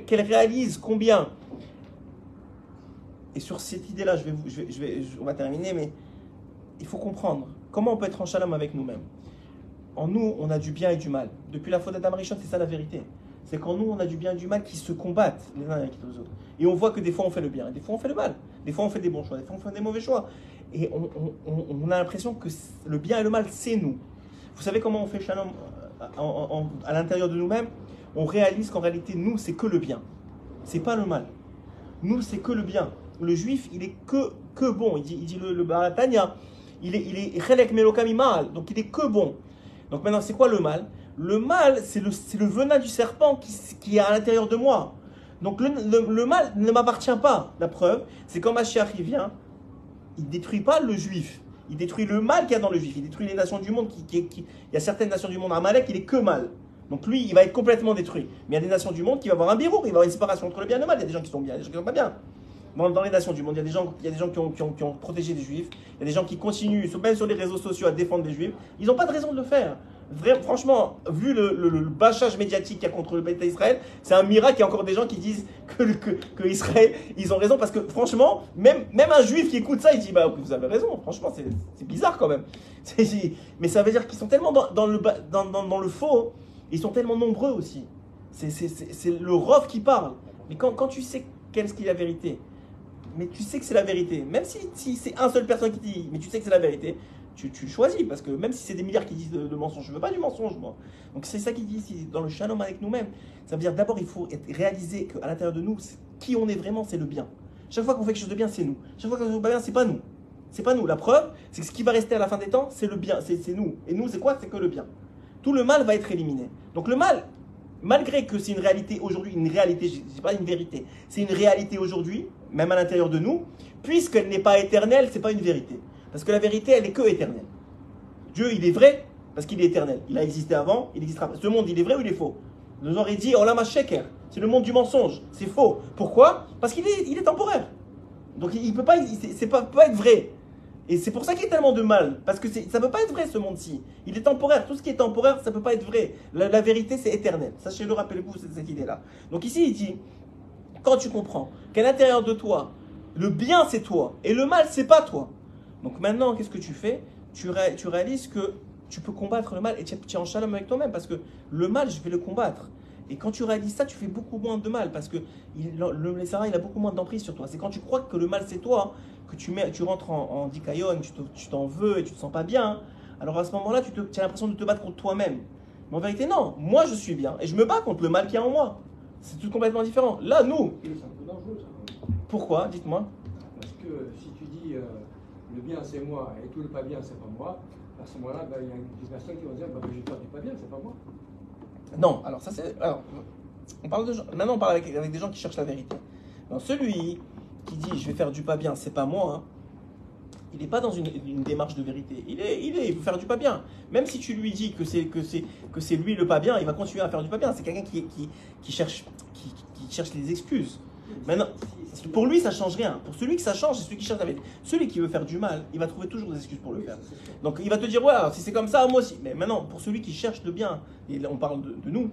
qu'elle réalise combien. Et sur cette idée-là, je vais, je vais, je vais, on va terminer, mais il faut comprendre comment on peut être en shalom avec nous-mêmes. En nous, on a du bien et du mal. Depuis la faute d'Adam Rishon, c'est ça la vérité. C'est qu'en nous, on a du bien et du mal qui se combattent les uns avec les autres. Et on voit que des fois, on fait le bien, et des fois, on fait le mal. Des fois, on fait des bons choix, des fois, on fait des mauvais choix. Et on, a l'impression que le bien et le mal, c'est nous. Vous savez comment on fait shalom euh, à l'intérieur de nous-mêmes? On réalise qu'en réalité, nous, c'est que le bien. C'est pas le mal. Nous, c'est que le bien. Le juif, il est que, que bon. Il dit, le Baratania, il est, il est imal. donc il est que bon. Donc maintenant, c'est quoi le mal? Le mal, c'est le, le venin du serpent qui, qui est à l'intérieur de moi. Donc le, le- mal ne m'appartient pas. La preuve, c'est quand Mashiach il vient, il détruit pas le juif. Il détruit le mal qu'il y a dans le juif. Il détruit les nations du monde. Qui, qui- il y a certaines nations du monde, Amalek, il est que mal. Donc lui, il va être complètement détruit. Mais il y a des nations du monde qui vont avoir un birour, il va avoir une séparation entre le bien et le mal. Il y a des gens qui sont bien, des gens qui sont pas bien. Dans, les nations du monde, il y a des gens, il y a des gens qui, ont, qui ont- protégé les juifs. Il y a des gens qui continuent, même sur les réseaux sociaux, à défendre les juifs. Ils n'ont pas de raison de le faire. Vrai- franchement, vu le, le- bâchage médiatique qu'il y a contre le Beth Israël, c'est un miracle qu'il y a encore des gens qui disent que, que, Israël, ils ont raison. Parce que franchement, même, même un juif qui écoute ça, il dit Bah, vous avez raison. Franchement, c'est bizarre quand même. Mais ça veut dire qu'ils sont tellement dans, le, dans, le faux, ils sont tellement nombreux aussi. C'est- le rof qui parle. Mais quand, quand tu sais qu'est-ce qui est la vérité, mais tu sais que c'est la vérité, même si, c'est un seul personne qui dit, mais tu sais que c'est la vérité, tu, choisis, parce que même si c'est des milliards qui disent de, mensonges, je veux pas du mensonge, moi. Donc c'est ça qu'il dit dans le shalom avec nous-mêmes. Ça veut dire d'abord, il faut être- réaliser qu'à l'intérieur de nous, qui on est vraiment, c'est le bien. Chaque fois qu'on fait quelque chose de bien, c'est nous. Chaque fois qu'on fait quelque bien, c'est pas nous. C'est pas nous. La preuve, c'est que ce qui va rester à la fin des temps, c'est le bien, c'est nous. Et nous, c'est quoi? C'est que le bien. Tout le mal va être éliminé. Donc le mal, malgré que c'est une réalité aujourd'hui, une réalité, je dis pas une vérité, c'est une réalité aujourd'hui, même à l'intérieur de nous, puisqu'elle n'est pas éternelle, c'est pas une vérité. Parce que la vérité, elle est que éternelle. Dieu, il est vrai parce qu'il est éternel. Il a existé avant, il existera. Ce monde, il est vrai ou il est faux? Nous aurait dit, Olama Sheker, c'est le monde du mensonge. C'est faux. Pourquoi? Parce qu'il est, il est temporaire. Donc il, il peut pas, il- peut pas être vrai. Et c'est pour ça qu'il y a tellement de mal. Parce que ça peut pas être vrai ce monde-ci. Il est temporaire. Tout ce qui est temporaire, ça peut pas être vrai. La, vérité, c'est éternel. Sachez-le, rappelez-vous, cette idée-là. Donc ici, il dit, quand tu comprends qu'à l'intérieur de toi, le bien c'est toi et le mal c'est pas toi. Donc maintenant, qu'est-ce que tu fais? Tu, ré- tu réalises que tu peux combattre le mal et tu es, en shalom avec toi-même parce que le mal, je vais le combattre. Et quand tu réalises ça, tu fais beaucoup moins de mal parce que il, le, Sarah, il a beaucoup moins d'emprise sur toi. C'est quand tu crois que le mal c'est toi que tu, rentres en, en dikayon, tu te- tu t'en veux et tu te sens pas bien. Alors à ce moment-là, tu, te- as l'impression de te battre contre toi-même. Mais en vérité, non. Moi, je suis bien et je me bats contre le mal qu'il y a en moi. C'est tout complètement différent. Là, nous, C'est un peu dangereux ça. pourquoi Dites-moi. Parce que si tu dis euh, le bien c'est moi et tout le pas bien c'est pas moi, à ce moment-là, ben, il y a des personnes qui vont dire bah, je vais faire du pas bien, c'est pas moi. Non, alors ça c'est. Alors, on parle de gens- Maintenant, on parle avec, avec des gens qui cherchent la vérité. Celui qui dit je vais faire du pas bien, c'est pas moi, hein, il n'est pas dans une, une démarche de vérité. Il est, il est, il veut faire du pas bien. Même si tu lui dis que c'est que c'est que c'est lui le pas bien, il va continuer à faire du pas bien. C'est quelqu'un qui, qui, qui cherche, qui, qui, il cherche les excuses. Maintenant, pour lui, ça change rien. Pour celui que ça change, c'est celui qui cherche la vérité. Celui qui veut faire du mal, il va trouver toujours des excuses pour le faire. Donc il va te dire, ouais, alors, si c'est comme ça, moi aussi. Mais maintenant, pour celui qui cherche le bien, et là, on parle de, de nous,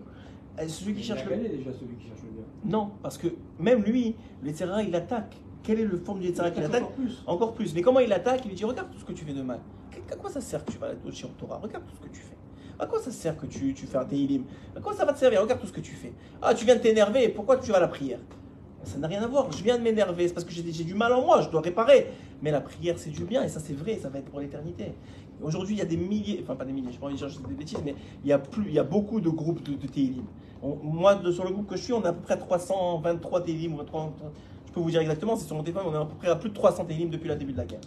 euh, celui qui Il cherche le gagné déjà celui qui cherche le bien. Non, parce que même lui, le il attaque. Quelle est le forme du Yetzirah qu'il attaque Encore plus. Encore plus. Mais comment il attaque Il lui dit Regarde tout ce que tu fais de mal. À quoi ça sert que tu vas au Shiur Torah Regarde tout ce que tu fais. À quoi ça sert que tu, tu fais un Teilim À quoi ça va te servir? Regarde tout ce que tu fais. Ah, tu viens de t'énerver, pourquoi tu vas à la prière? Ça n'a rien à voir. Je viens de m'énerver, c'est parce que j'ai du mal en moi, je dois réparer. Mais la prière, c'est du bien, et ça, c'est vrai, ça va être pour l'éternité. Aujourd'hui, il y a des milliers, enfin pas des milliers, je pas envie de dire des bêtises, mais il y a, plus, il y a beaucoup de groupes de, de. On- moi, de- sur le groupe que je suis, on a à peu près 323 Teilim, ou 300, je peux vous dire exactement, c'est sur mon téléphone, on est à peu près à plus de 300 Teilim depuis le début de la guerre.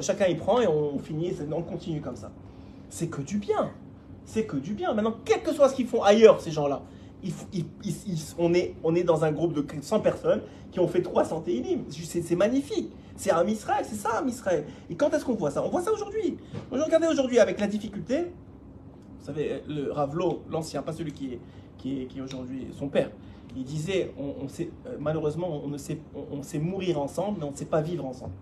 Chacun y prend et on finit, on continue comme ça. C'est que du bien. C'est que du bien. Maintenant, quel que soit ce qu'ils font ailleurs, ces gens-là, ils ils- ils- on, est, on est dans un groupe de 100 personnes qui ont fait 300 Teilim. C'est magnifique. C'est un Israël, c'est ça un Israël. Et quand est-ce qu'on voit ça? On voit ça aujourd'hui. Je regardais aujourd'hui avec la difficulté. Vous savez, le Ravlo, l'ancien, pas celui qui est, qui est aujourd'hui son père, il disait on, sait, euh, malheureusement, on, sait, mourir ensemble, mais on ne sait pas vivre ensemble.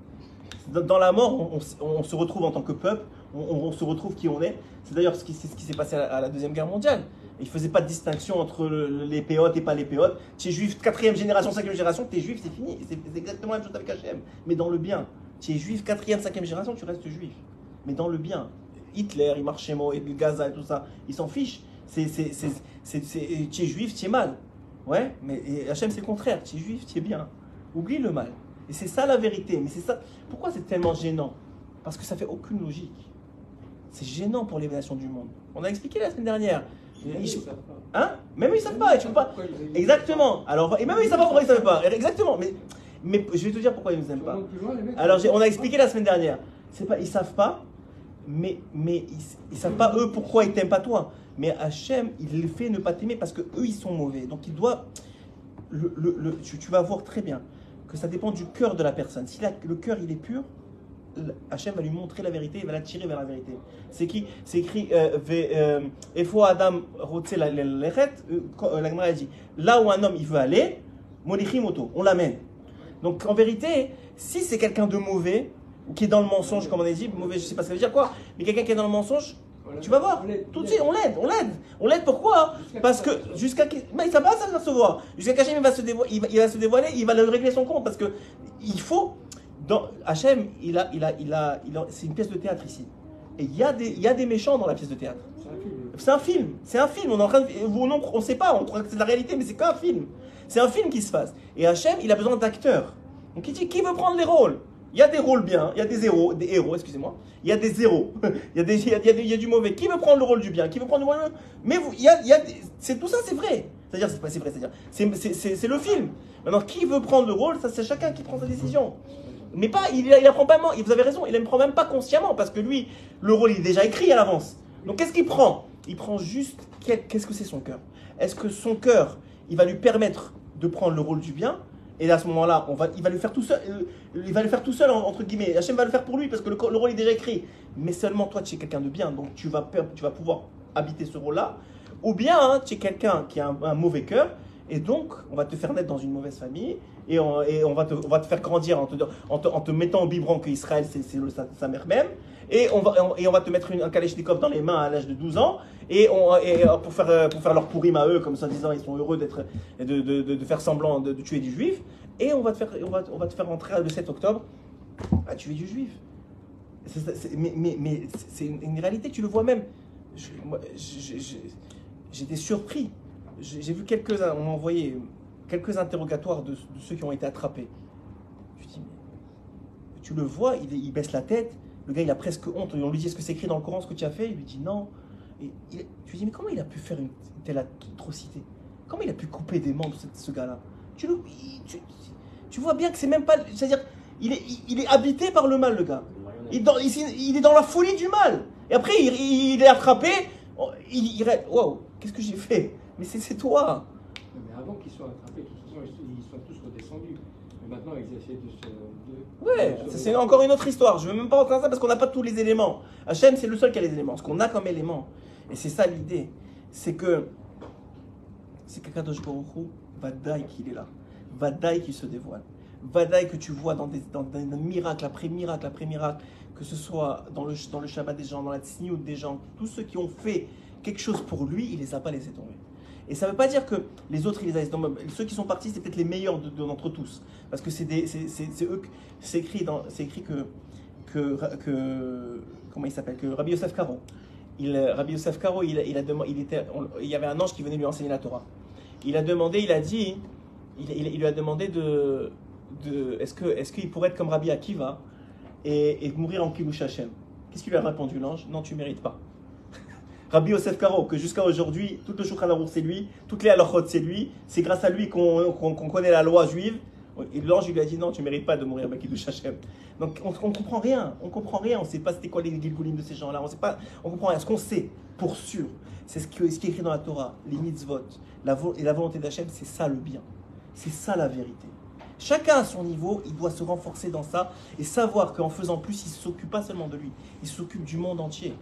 Dans, la mort, on, se retrouve en tant que peuple, on, se retrouve qui on est. C'est d'ailleurs ce qui, s'est passé à la, Deuxième Guerre mondiale. Il ne faisait pas de distinction entre le- le- les péotes et pas les péotes. Tu es juif, quatrième génération, cinquième génération, tu es juif, c'est fini. C'est exactement la même chose avec Hachem, mais dans le bien. Tu es juif, quatrième, cinquième génération, tu restes juif. Mais dans le bien. Hitler, il marche chez moi, et Gaza et tout ça, ils s'en fichent. C'est- tu es juif, tu es mal. Ouais, mais Hachem, c'est le contraire. Tu es juif, tu es bien. Oublie le mal. Et c'est ça la vérité. Mais c'est ça. Pourquoi c'est tellement gênant? Parce que ça fait aucune logique. C'est gênant pour l'évaluation du monde. On a expliqué la semaine dernière. Même Ils- ils savent pas. Hein? Même ils savent pas. Et tu peux pas. Exactement. Alors, et même ils savent pas pourquoi ils savent pas. Exactement. Mais, mais je vais te dire pourquoi ils nous Tu aiment pas. les Alors, on a expliqué la semaine dernière. C'est pas, ils savent pas, mais, mais ils, ils savent pas eux pourquoi ils t'aiment pas toi. Mais Hachem, il les fait ne pas t'aimer parce que eux ils sont mauvais. Donc il doit, tu, vas voir très bien que ça dépend du cœur de la personne. Si le cœur il est pur, Hachem va lui montrer la vérité, il va l'attirer vers la vérité. C'est qui C'est écrit euh, euh, Efo Adam Rotse la- la- euh, dit là où un homme il veut aller, on l'amène. Donc en vérité, si c'est quelqu'un de mauvais, qui est dans le mensonge, comme on a dit, mauvais, je sais pas ce que ça veut dire quoi, mais quelqu'un qui est dans le mensonge, tu vas voir, On tout de on suite, on l'aide, on l'aide, on l'aide, pourquoi? Parce que jusqu'à mais ça va, ça va se voir. Jusqu'à qu'Hachem il va se dévoiler, il va, se dévoiler, il va le régler son compte parce que il faut dans Hachem, il a, il a, il a, il a- c'est une pièce de théâtre ici. Et il y a des, il y a des méchants dans la pièce de théâtre. C'est un film. C'est un film. On est en train de, non, on sait pas, on croit que c'est de la réalité, mais c'est qu'un film. C'est un film qui se passe. Et Hachem, il a besoin d'acteurs. Donc il dit qui veut prendre les rôles? Il y a des rôles bien, il y a des héros, des héros, excusez-moi. Il y a des zéros, il y a des, il y a, du mauvais. Qui veut prendre le rôle du bien? Qui veut prendre le rôle Mais vous, il y a, il y a c'est tout ça, c'est vrai. C'est-à-dire, c'est pas c'est vrai, c'est-à-dire, c'est- c'est c'est- le film. Maintenant, qui veut prendre le rôle Ça, c'est chacun qui prend sa décision. Mais pas, il, il apprend pas, vous avez raison, il ne prend même pas consciemment parce que lui, le rôle il est déjà écrit à l'avance. Donc qu'est-ce qu'il prend? Il prend juste qu'est-ce que c'est son cœur? Est-ce que son cœur, il va lui permettre de prendre le rôle du bien Et à ce moment-là, on va, il va le faire tout seul. euh, Il va le faire tout seul en- entre guillemets. Hachem va le faire pour lui parce que le, rôle est déjà écrit. Mais seulement toi, tu es quelqu'un de bien, donc tu vas, tu vas pouvoir habiter ce rôle-là. Ou bien hein, tu es quelqu'un qui a un, mauvais cœur et donc on va te faire naître dans une mauvaise famille et on, va, te, on va te faire grandir en te, en te, en te mettant au biberon que Israël c'est sa mère même et on, va, et on- va te mettre une, un kalachnikov dans les mains à l'âge de 12 ans et, on, et euh, pour, faire, euh, pour faire leur pourim à eux comme ça disant ils sont heureux de, de, de, faire semblant de, tuer du juif et on va te faire, on va, on va te faire entrer le 7 octobre à tuer du juif mais mais, mais c'est une, réalité, tu le vois même. J'étais surpris. J'ai vu quelques, on m'a envoyé quelques interrogatoires de, ceux qui ont été attrapés. Je dis, mais tu le vois, il, il baisse la tête. Le gars, il a presque honte. On lui dit, est-ce que c'est écrit dans le Coran ce que tu as fait? Il lui dit non. Et il- tu lui dis, mais comment il a pu faire une telle atrocité? Comment il a pu couper des membres, ce, ce gars-là? Tu, vois bien que c'est même pas. C'est-à-dire, il est, il- il est habité par le mal, le gars. Il, est dans- il- il est dans la folie du mal. Et après, il, est attrapé. oh, Il, il reste. Wow, qu'est-ce que j'ai fait? Mais c'est toi. Mais avant qu'ils soient attrapés, de toute façon, ils ils sont tous redescendus. Mais maintenant, ils essaient de se. Ouais, c'est encore une autre histoire. Je veux même pas rentrer dans ça parce qu'on n'a pas tous les éléments. Hachem, c'est le seul qui a les éléments. Ce qu'on a comme élément. Et c'est ça l'idée. C'est que. C'est que Kadosh Baruch Hu Vadaï qu'il est là. Vadaï qui se dévoile. Vadaï que tu vois dans des, dans miracles après miracle après miracle, que ce soit dans le, Shabbat des gens, dans la tsniout des gens, tous ceux qui ont fait quelque chose pour lui, il les a pas laissés tomber. Et ça ne veut pas dire que les autres, les. Ceux qui sont partis, c'est peut-être les meilleurs de- de- d'entre tous. Parce que c'est eux, c'est écrit, dans- écrit que, que, comment il s'appelle, que Rabbi Yosef Karo, il, Rabbi Yosef Karo, il, a- demandé, il, était, il y avait un ange qui venait lui enseigner la Torah. Il a demandé, il a dit, il, lui a demandé de, est-ce est-ce qu'il pourrait être comme Rabbi Akiva et, et mourir en Kibush Hashem? Qu'est-ce qu'il lui a répondu l'ange? Non, tu mérites pas. Rabbi Yosef Karo, que jusqu'à aujourd'hui, tout le Shulchan c'est lui, toutes les halachot c'est lui, c'est grâce à lui qu'on connaît la loi juive. Et l'ange lui a dit non, tu mérites pas de mourir avec Kiddush Hashem. Donc on, on comprend rien, on comprend rien, on sait pas c'était quoi les gilgulim de ces gens-là, on sait pas, on comprend rien. Ce qu'on sait, pour sûr, c'est ce, qui est écrit dans la Torah, les mitzvot, et la volonté d'Hachem, c'est ça le bien, c'est ça la vérité. Chacun à son niveau, il doit se renforcer dans ça et savoir qu'en faisant plus, il ne s'occupe pas seulement de lui, il s'occupe du monde entier.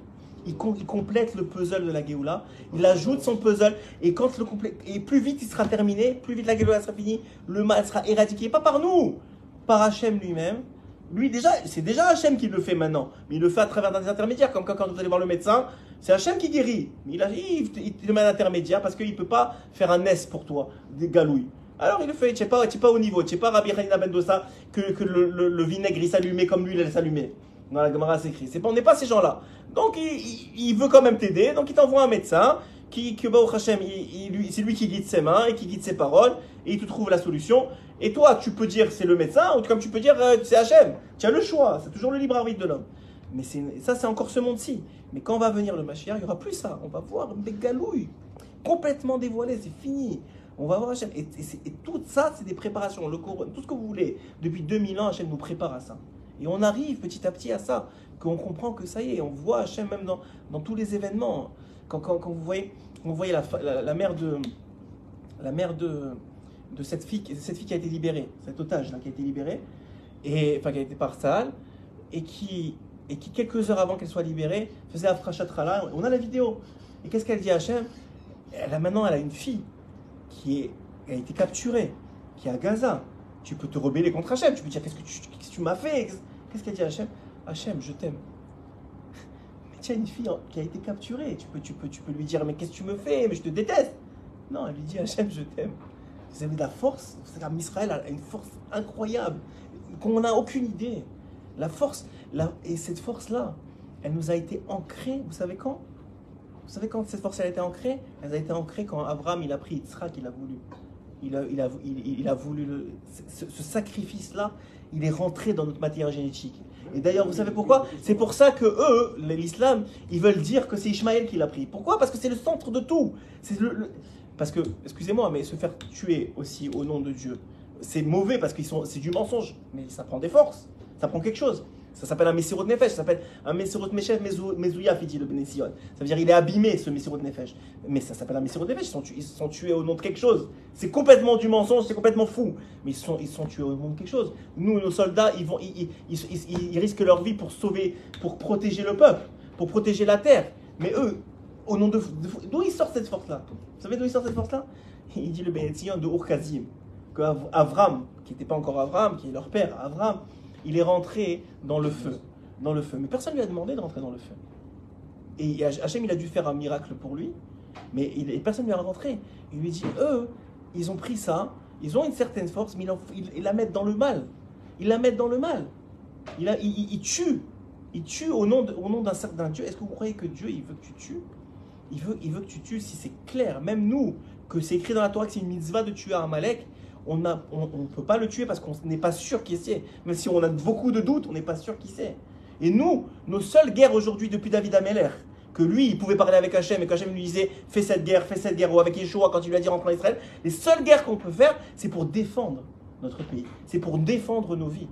Il, com- il complète le puzzle de la Géoula, il ajoute son puzzle, et quand le et plus vite il sera terminé, plus vite la Géoula sera finie, le mal sera éradiqué, pas par nous, par Hachem lui-même. Lui déjà, c'est déjà Hachem qui le fait maintenant, mais il le fait à travers des intermédiaires, comme quand, vous allez voir le médecin, c'est Hachem qui guérit. Il, a, te- met un intermédiaire parce qu'il ne peut pas faire un S pour toi, des galouilles. Alors il le fait, tu n'es pas, pas au niveau, tu n'es pas Rabbi Hanina Ben Dosa, que, que le, vinaigre s'allumait comme lui il allait s'allumer. Dans la Gemara c'est écrit. Pas, on n'est pas ces gens-là. Donc il, veut quand même t'aider, donc il t'envoie un médecin qui, Baruch Hashem, c'est lui qui guide ses mains et qui guide ses paroles et il te trouve la solution. Et toi, tu peux dire c'est le médecin ou comme tu peux dire euh, c'est Hachem. Tu as le choix, c'est toujours le libre arbitre de l'homme. Mais ça, c'est encore ce monde-ci. Mais quand va venir le Mashiach, il n'y aura plus ça. On va voir des galouilles complètement dévoilées, c'est fini. On va voir Hachem. Et, et et tout ça, c'est des préparations. Le Coran, tout ce que vous voulez. Depuis 2000 ans, Hachem nous prépare à ça. Et on arrive petit à petit à ça. Qu'on comprend que ça y est, on voit Hachem même dans, dans tous les événements. Quand, quand, quand vous voyez, vous voyez la, la, mère de, la mère de, de cette fille, cette fille qui a été libérée, cet otage qui a été libéré, et, enfin qui a été par Saal, et qui, et qui quelques heures avant qu'elle soit libérée, faisait Afrachat Rala. On a la vidéo. Et qu'est-ce qu'elle dit à Hachem? Elle a, Maintenant, elle a une fille qui est, a été capturée, qui est à Gaza. Tu peux te rebeller contre Hachem. Tu peux dire Qu'est-ce que tu, que tu m'as fait? Qu'est-ce qu'elle dit à Hachem? Hachem, je t'aime. Mais tu as une fille qui a été capturée. Tu peux, tu peux, tu peux lui dire Mais qu'est-ce que tu me fais? Mais je te déteste. Non, elle lui dit Hachem, je t'aime. Vous avez de la force? Comme Israël a une force incroyable qu'on n'a aucune idée. La force, la- et cette force-là, elle nous a été ancrée, vous savez quand? Vous savez quand cette force elle a été ancrée? Elle a été ancrée quand Abraham il a pris Yitzhak, il a voulu. Il a, il a, il, a voulu ce, ce sacrifice-là, il est rentré dans notre matière génétique. Et d'ailleurs, vous savez pourquoi? C'est pour ça que eux, l'islam, ils veulent dire que c'est Ishmaël qui l'a pris. Pourquoi? Parce que c'est le centre de tout. C'est le, le- parce que, excusez-moi, mais se faire tuer aussi au nom de Dieu, c'est mauvais parce que c'est du mensonge. Mais ça prend des forces, ça prend quelque chose. Ça s'appelle un Messirot Nefesh, ça s'appelle un Messirot Nefesh Mezouya, dit le Bénétion. Ça veut dire il est abîmé ce Messirot Nefesh. Mais ça s'appelle un Messirot Nefesh, ils sont, tu- ils sont tués au nom de quelque chose. C'est complètement du mensonge, c'est complètement fou. Mais ils sont, ils sont tués au nom de quelque chose. Nous, nos soldats, ils, vont, ils, ils, ils- risquent leur vie pour sauver, pour protéger le peuple, pour protéger la terre. Mais eux, au nom de. D'où ils sortent cette force-là? Vous savez d'où ils sortent cette force-là? Il dit le Bénétion de Urkazim. Que Av- Avram, qui n'était pas encore Avram, qui est leur père, Avram, il est rentré dans le feu. Dans le feu. Mais personne ne lui a demandé de rentrer dans le feu. Et Hachem, il a dû faire un miracle pour lui, mais personne ne lui a rentré. Il lui dit eux, ils ont pris ça, ils ont une certaine force, mais ils, ils- ils la mettent dans le mal. Ils la mettent dans le mal. Il, a, il, il- il tue. Il tue au nom, de- au nom d'un certain Dieu. Est-ce que vous croyez que Dieu, il veut que tu tues? Il veut, il veut que tu tues si c'est clair. Même nous, que c'est écrit dans la Torah que c'est une mitzvah de tuer un Amalek, on ne peut pas le tuer parce qu'on n'est pas sûr qui c'est. Même si on a beaucoup de doutes, on n'est pas sûr qui c'est. Et nous, nos seules guerres aujourd'hui depuis David Ameller, que lui, il pouvait parler avec Hachem et qu'Hachem lui disait fais cette guerre, fais cette guerre, ou avec Yeshua quand il lui a dit rentre en Israël, les seules guerres qu'on peut faire, c'est pour défendre notre pays. C'est pour défendre nos vies.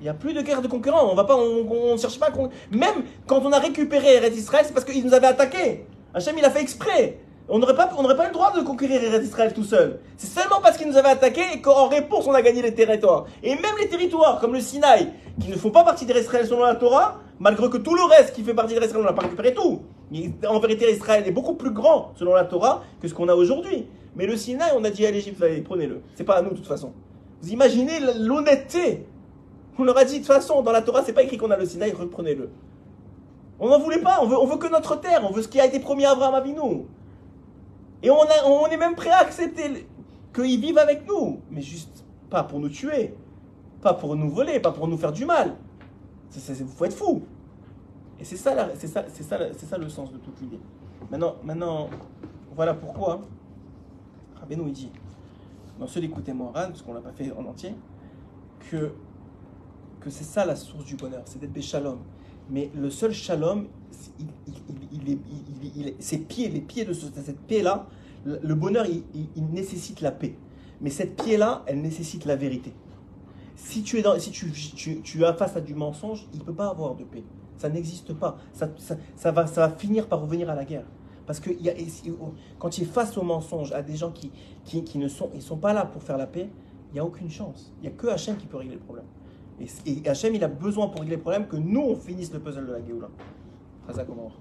Il n'y a plus de guerre de concurrents. On on, ne cherche pas. Même quand on a récupéré Eretz Israël, c'est parce qu'ils nous avaient attaqués. Hachem, il a fait exprès. On n'aurait pas, pas eu le droit de conquérir Israël tout seul. C'est seulement parce qu'ils nous avaient attaqués et qu'en réponse, on a gagné les territoires. Et même les territoires, comme le Sinaï, qui ne font pas partie d'Eretz Israël selon la Torah, malgré que tout le reste qui fait partie de l'Israël, on n'a pas récupéré tout. En vérité, Israël est beaucoup plus grand, selon la Torah, que ce qu'on a aujourd'hui. Mais le Sinaï, on a dit à l'Égypte, prenez-le. C'est pas à nous, de toute façon. Vous imaginez l'honnêteté On leur a dit, de toute façon, dans la Torah, c'est pas écrit qu'on a le Sinaï, reprenez-le. On n'en voulait pas, on veut, on veut que notre terre, on veut ce qui a été promis à Abraham Avinu. Et on, est même prêt à accepter qu'ils vivent avec nous, mais juste pas pour nous tuer, pas pour nous voler, pas pour nous faire du mal. C'est- faut être fou. Et c'est ça, ça, ça, ça le sens de toute l'idée. Maintenant, maintenant, voilà pourquoi Rabbeinu il dit dans ce d'écouter-moi Ran, parce qu'on l'a pas fait en entier, que que c'est ça la source du bonheur, c'est d'être béchalom. Mais le seul shalom, il, il, il, il est- il- il- il- pieds, les pieds de ce- de cette paix-là, le bonheur, il, il- il nécessite la paix. Mais cette paix-là, elle nécessite la vérité. Si tu es dans, si tu, as face à du mensonge, il ne peut pas avoir de paix. Ça n'existe pas. Ça, va, ça va finir par revenir à la guerre. Parce que il si- quand tu es face au mensonge, à des gens qui, qui, qui ne sont, ils sont pas là pour faire la paix, il n'y a aucune chance. Il n'y a que Hachem qui peut régler le problème. Et, et Hachem, il a besoin pour régler le problème que nous, on finisse le puzzle de la Géoula. 風も